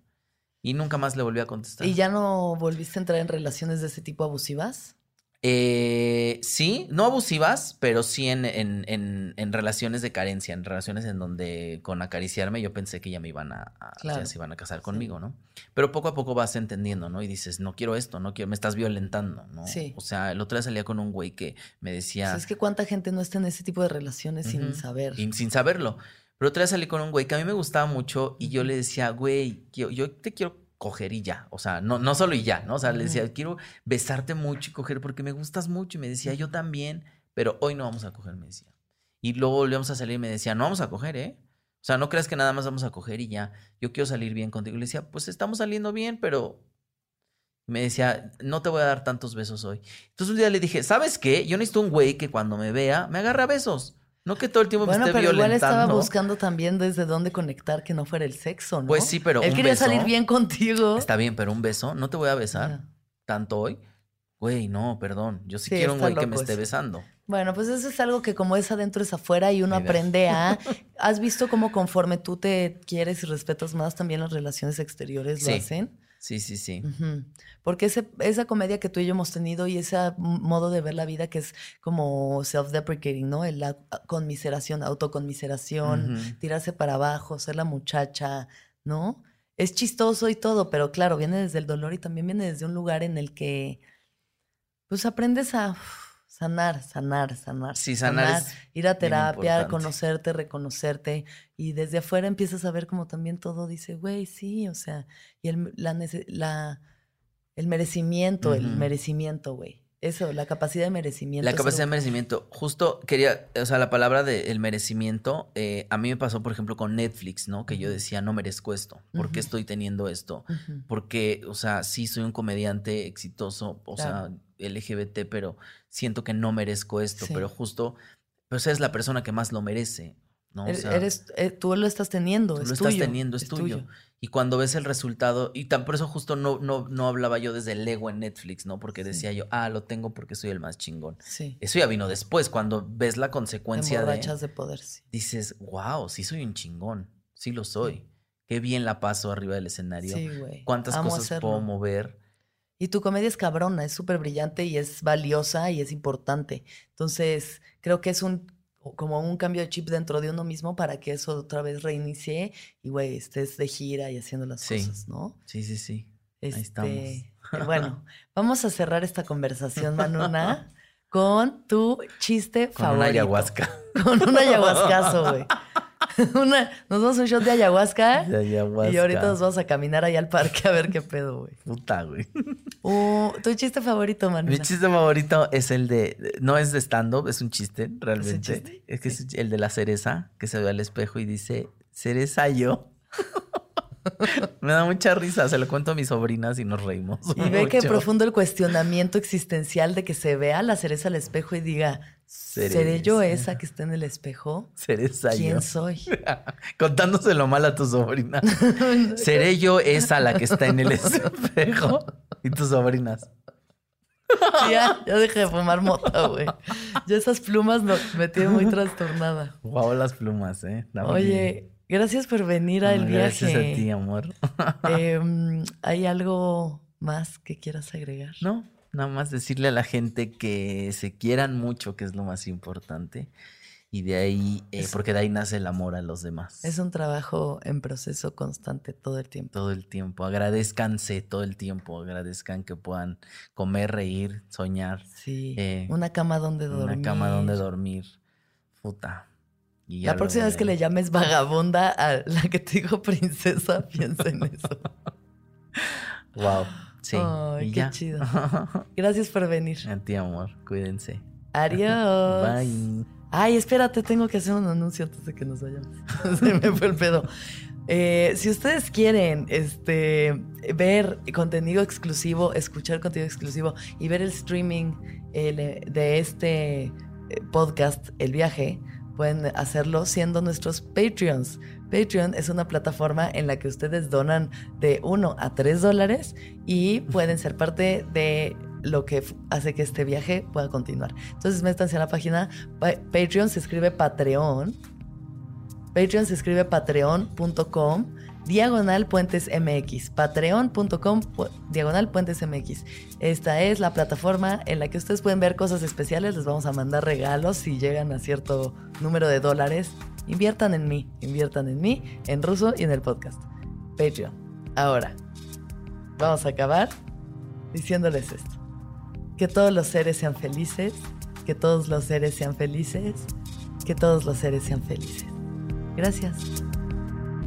Speaker 4: Y nunca más le volví a contestar.
Speaker 3: ¿Y ya no volviste a entrar en relaciones de ese tipo abusivas?
Speaker 4: Eh, sí, no abusivas, pero sí en, en, en, en relaciones de carencia, en relaciones en donde con acariciarme yo pensé que ya me iban a, a-
Speaker 3: Claro.
Speaker 4: ya se iban a casar conmigo, ¿no? Pero poco a poco vas entendiendo, ¿no? Y dices, no quiero esto, no quiero, me estás violentando, ¿no?
Speaker 3: Sí.
Speaker 4: O sea, el otro día salía con un güey que me
Speaker 3: O
Speaker 4: decía,
Speaker 3: sea, es que cuánta gente no está en ese tipo de relaciones sin saber.
Speaker 4: y sin saberlo. Pero otra vez salí con un güey que a mí me gustaba mucho y yo le decía, güey, yo, yo te quiero coger y ya. O sea, no, no solo y ya, ¿no? O sea, le decía, quiero besarte mucho y coger porque me gustas mucho. Y me decía, yo también, pero hoy no vamos a coger, me decía. Y luego volvíamos a salir y me decía, no vamos a coger, ¿eh? O sea, no creas que nada más vamos a coger y ya. Yo quiero salir bien contigo. Y le decía, pues estamos saliendo bien, pero me decía, no te voy a dar tantos besos hoy. Entonces un día le dije, ¿sabes qué? Yo necesito un güey que cuando me vea me agarre a besos. No que todo el tiempo
Speaker 3: Bueno,
Speaker 4: me esté
Speaker 3: pero igual estaba buscando también desde dónde conectar que no fuera el sexo, ¿no?
Speaker 4: Pues sí, pero
Speaker 3: Él
Speaker 4: un
Speaker 3: quería
Speaker 4: beso-
Speaker 3: salir bien contigo.
Speaker 4: Está bien, pero un beso, no te voy a besar tanto hoy. Güey, no, perdón. Yo sí,
Speaker 3: Sí,
Speaker 4: quiero un güey que me esté
Speaker 3: eso.
Speaker 4: besando.
Speaker 3: Bueno, pues eso es algo que como es adentro es afuera y uno
Speaker 4: Mira.
Speaker 3: aprende a... ¿Has visto cómo conforme tú te quieres y respetas más, también las relaciones exteriores lo
Speaker 4: Sí.
Speaker 3: hacen?
Speaker 4: Sí, sí, sí.
Speaker 3: Porque ese- esa comedia que tú y yo hemos tenido y ese modo de ver la vida que es como self-deprecating, ¿no? El la conmiseración, autoconmiseración, tirarse para abajo, ser la muchacha, ¿no? Es chistoso y todo, pero claro, viene desde el dolor y también viene desde un lugar en el que pues aprendes a sanar, sanar, sanar.
Speaker 4: Sí, sanar es
Speaker 3: ir a terapia, conocerte, reconocerte y desde afuera empiezas a ver como también todo dice, güey, sí, o sea, y el, la, la- el merecimiento, el merecimiento, güey. Eso, la capacidad de merecimiento.
Speaker 4: La
Speaker 3: es
Speaker 4: capacidad de merecimiento. Justo quería, o sea, la palabra del merecimiento, eh, a mí me pasó, por ejemplo, con Netflix, ¿no? Que yo decía, no merezco esto. ¿Por qué
Speaker 3: Ujú.
Speaker 4: estoy teniendo esto? Porque, o sea, sí soy un comediante exitoso, o
Speaker 3: Claro.
Speaker 4: sea, LGBT, pero siento que no merezco esto.
Speaker 3: Sí.
Speaker 4: Pero justo, pues eres la persona que más lo merece, ¿no? O
Speaker 3: Eres-
Speaker 4: sea,
Speaker 3: eres, eh, tú lo estás teniendo,
Speaker 4: Tú
Speaker 3: es
Speaker 4: lo
Speaker 3: tuyo.
Speaker 4: estás teniendo, es, tuyo. Y cuando ves el resultado, y tan por eso justo no, no, no hablaba yo desde el ego en Netflix, ¿no? Porque decía yo, ah, lo tengo porque soy el más chingón.
Speaker 3: Sí.
Speaker 4: Eso ya vino después, cuando ves la consecuencia de.
Speaker 3: de poder, sí.
Speaker 4: Dices, wow, sí soy un chingón. Sí lo soy. Qué bien la paso arriba del escenario.
Speaker 3: Sí, güey.
Speaker 4: Cuántas
Speaker 3: Amo
Speaker 4: cosas
Speaker 3: hacerlo.
Speaker 4: puedo mover.
Speaker 3: Y tu comedia es cabrona, es súper brillante y es valiosa y es importante. Entonces, creo que es un como un cambio de chip dentro de uno mismo para que eso otra vez reinicie y, güey, estés de gira y haciendo las
Speaker 4: Sí.
Speaker 3: cosas, ¿no?
Speaker 4: Sí, sí, sí.
Speaker 3: Este,
Speaker 4: estamos.
Speaker 3: Bueno, vamos a cerrar esta conversación, Manuna, con tu chiste
Speaker 4: Con
Speaker 3: favorito.
Speaker 4: una ayahuasca.
Speaker 3: Con un ayahuascazo, güey. Una- nos damos un shot de ayahuasca,
Speaker 4: De ayahuasca.
Speaker 3: y ahorita nos vamos a caminar ahí al parque a ver qué pedo, güey.
Speaker 4: Puta, güey.
Speaker 3: Uh, tu chiste favorito, Manuna.
Speaker 4: Mi chiste favorito es el de. No es de stand-up, es un chiste, realmente.
Speaker 3: chiste?
Speaker 4: Es que es el de la cereza que se ve al espejo y dice: Cereza yo. Me da mucha risa, se lo cuento a mis sobrinas y nos reímos.
Speaker 3: Y ve que profundo el cuestionamiento existencial de que se vea la cereza al espejo y diga, ¿seré,
Speaker 4: Seré
Speaker 3: yo
Speaker 4: esa.
Speaker 3: que está en el espejo? ¿Quién
Speaker 4: yo.
Speaker 3: soy?
Speaker 4: Contándoselo mal a tu sobrina. Seré yo esa la que está en el espejo. Y tus sobrinas.
Speaker 3: Ya, ya dejé de fumar mota, güey. Ya esas plumas no- me tienen muy trastornada.
Speaker 4: Guau, las plumas, ¿eh?
Speaker 3: Oye, gracias por venir al viaje.
Speaker 4: Gracias a ti, amor.
Speaker 3: Em, ¿Hay algo más que quieras agregar?
Speaker 4: No, nada más decirle a la gente que se quieran mucho, que es lo más importante. Y de ahí, eh, porque de ahí nace el amor a los demás.
Speaker 3: Es un trabajo en proceso constante todo el tiempo.
Speaker 4: todo el tiempo. Agradezcanse todo el tiempo. Agradezcan que puedan comer, reír, soñar.
Speaker 3: Sí.
Speaker 4: Eh,
Speaker 3: una cama donde dormir.
Speaker 4: Una cama donde dormir. Puta. Y
Speaker 3: La próxima vez que le llames vagabunda a la que te dijo princesa, piensa en eso.
Speaker 4: Wow. Sí.
Speaker 3: Ay,
Speaker 4: y
Speaker 3: qué
Speaker 4: ya.
Speaker 3: chido. Gracias por venir.
Speaker 4: a ti, amor. Cuídense.
Speaker 3: Adiós.
Speaker 4: Bye.
Speaker 3: Ay, espérate, tengo que hacer un anuncio antes de que nos vayamos. Se me fue el pedo. Eh, si ustedes quieren este, ver contenido exclusivo, escuchar contenido exclusivo y ver el streaming el, de este eh, podcast, El Viaje, pueden hacerlo siendo nuestros Patreons. Patreon es una plataforma en la que ustedes donan de 1 a 3 dólares y pueden ser parte de lo que hace que este viaje pueda continuar. Entonces métanse a la página pa- Patreon, se escribe Patreon. Patreon se escribe patreon.com diagonal puentes mx. Patreon.com diagonal puentes mx. Esta es la plataforma en la que ustedes pueden ver cosas especiales. Les vamos a mandar regalos si llegan a cierto número de dólares. Inviertan en mí, inviertan en mí, en ruso y en el podcast. Patreon. Ahora, vamos a acabar diciéndoles esto. Que todos los seres sean felices, que todos los seres sean felices, que todos los seres sean felices. Gracias.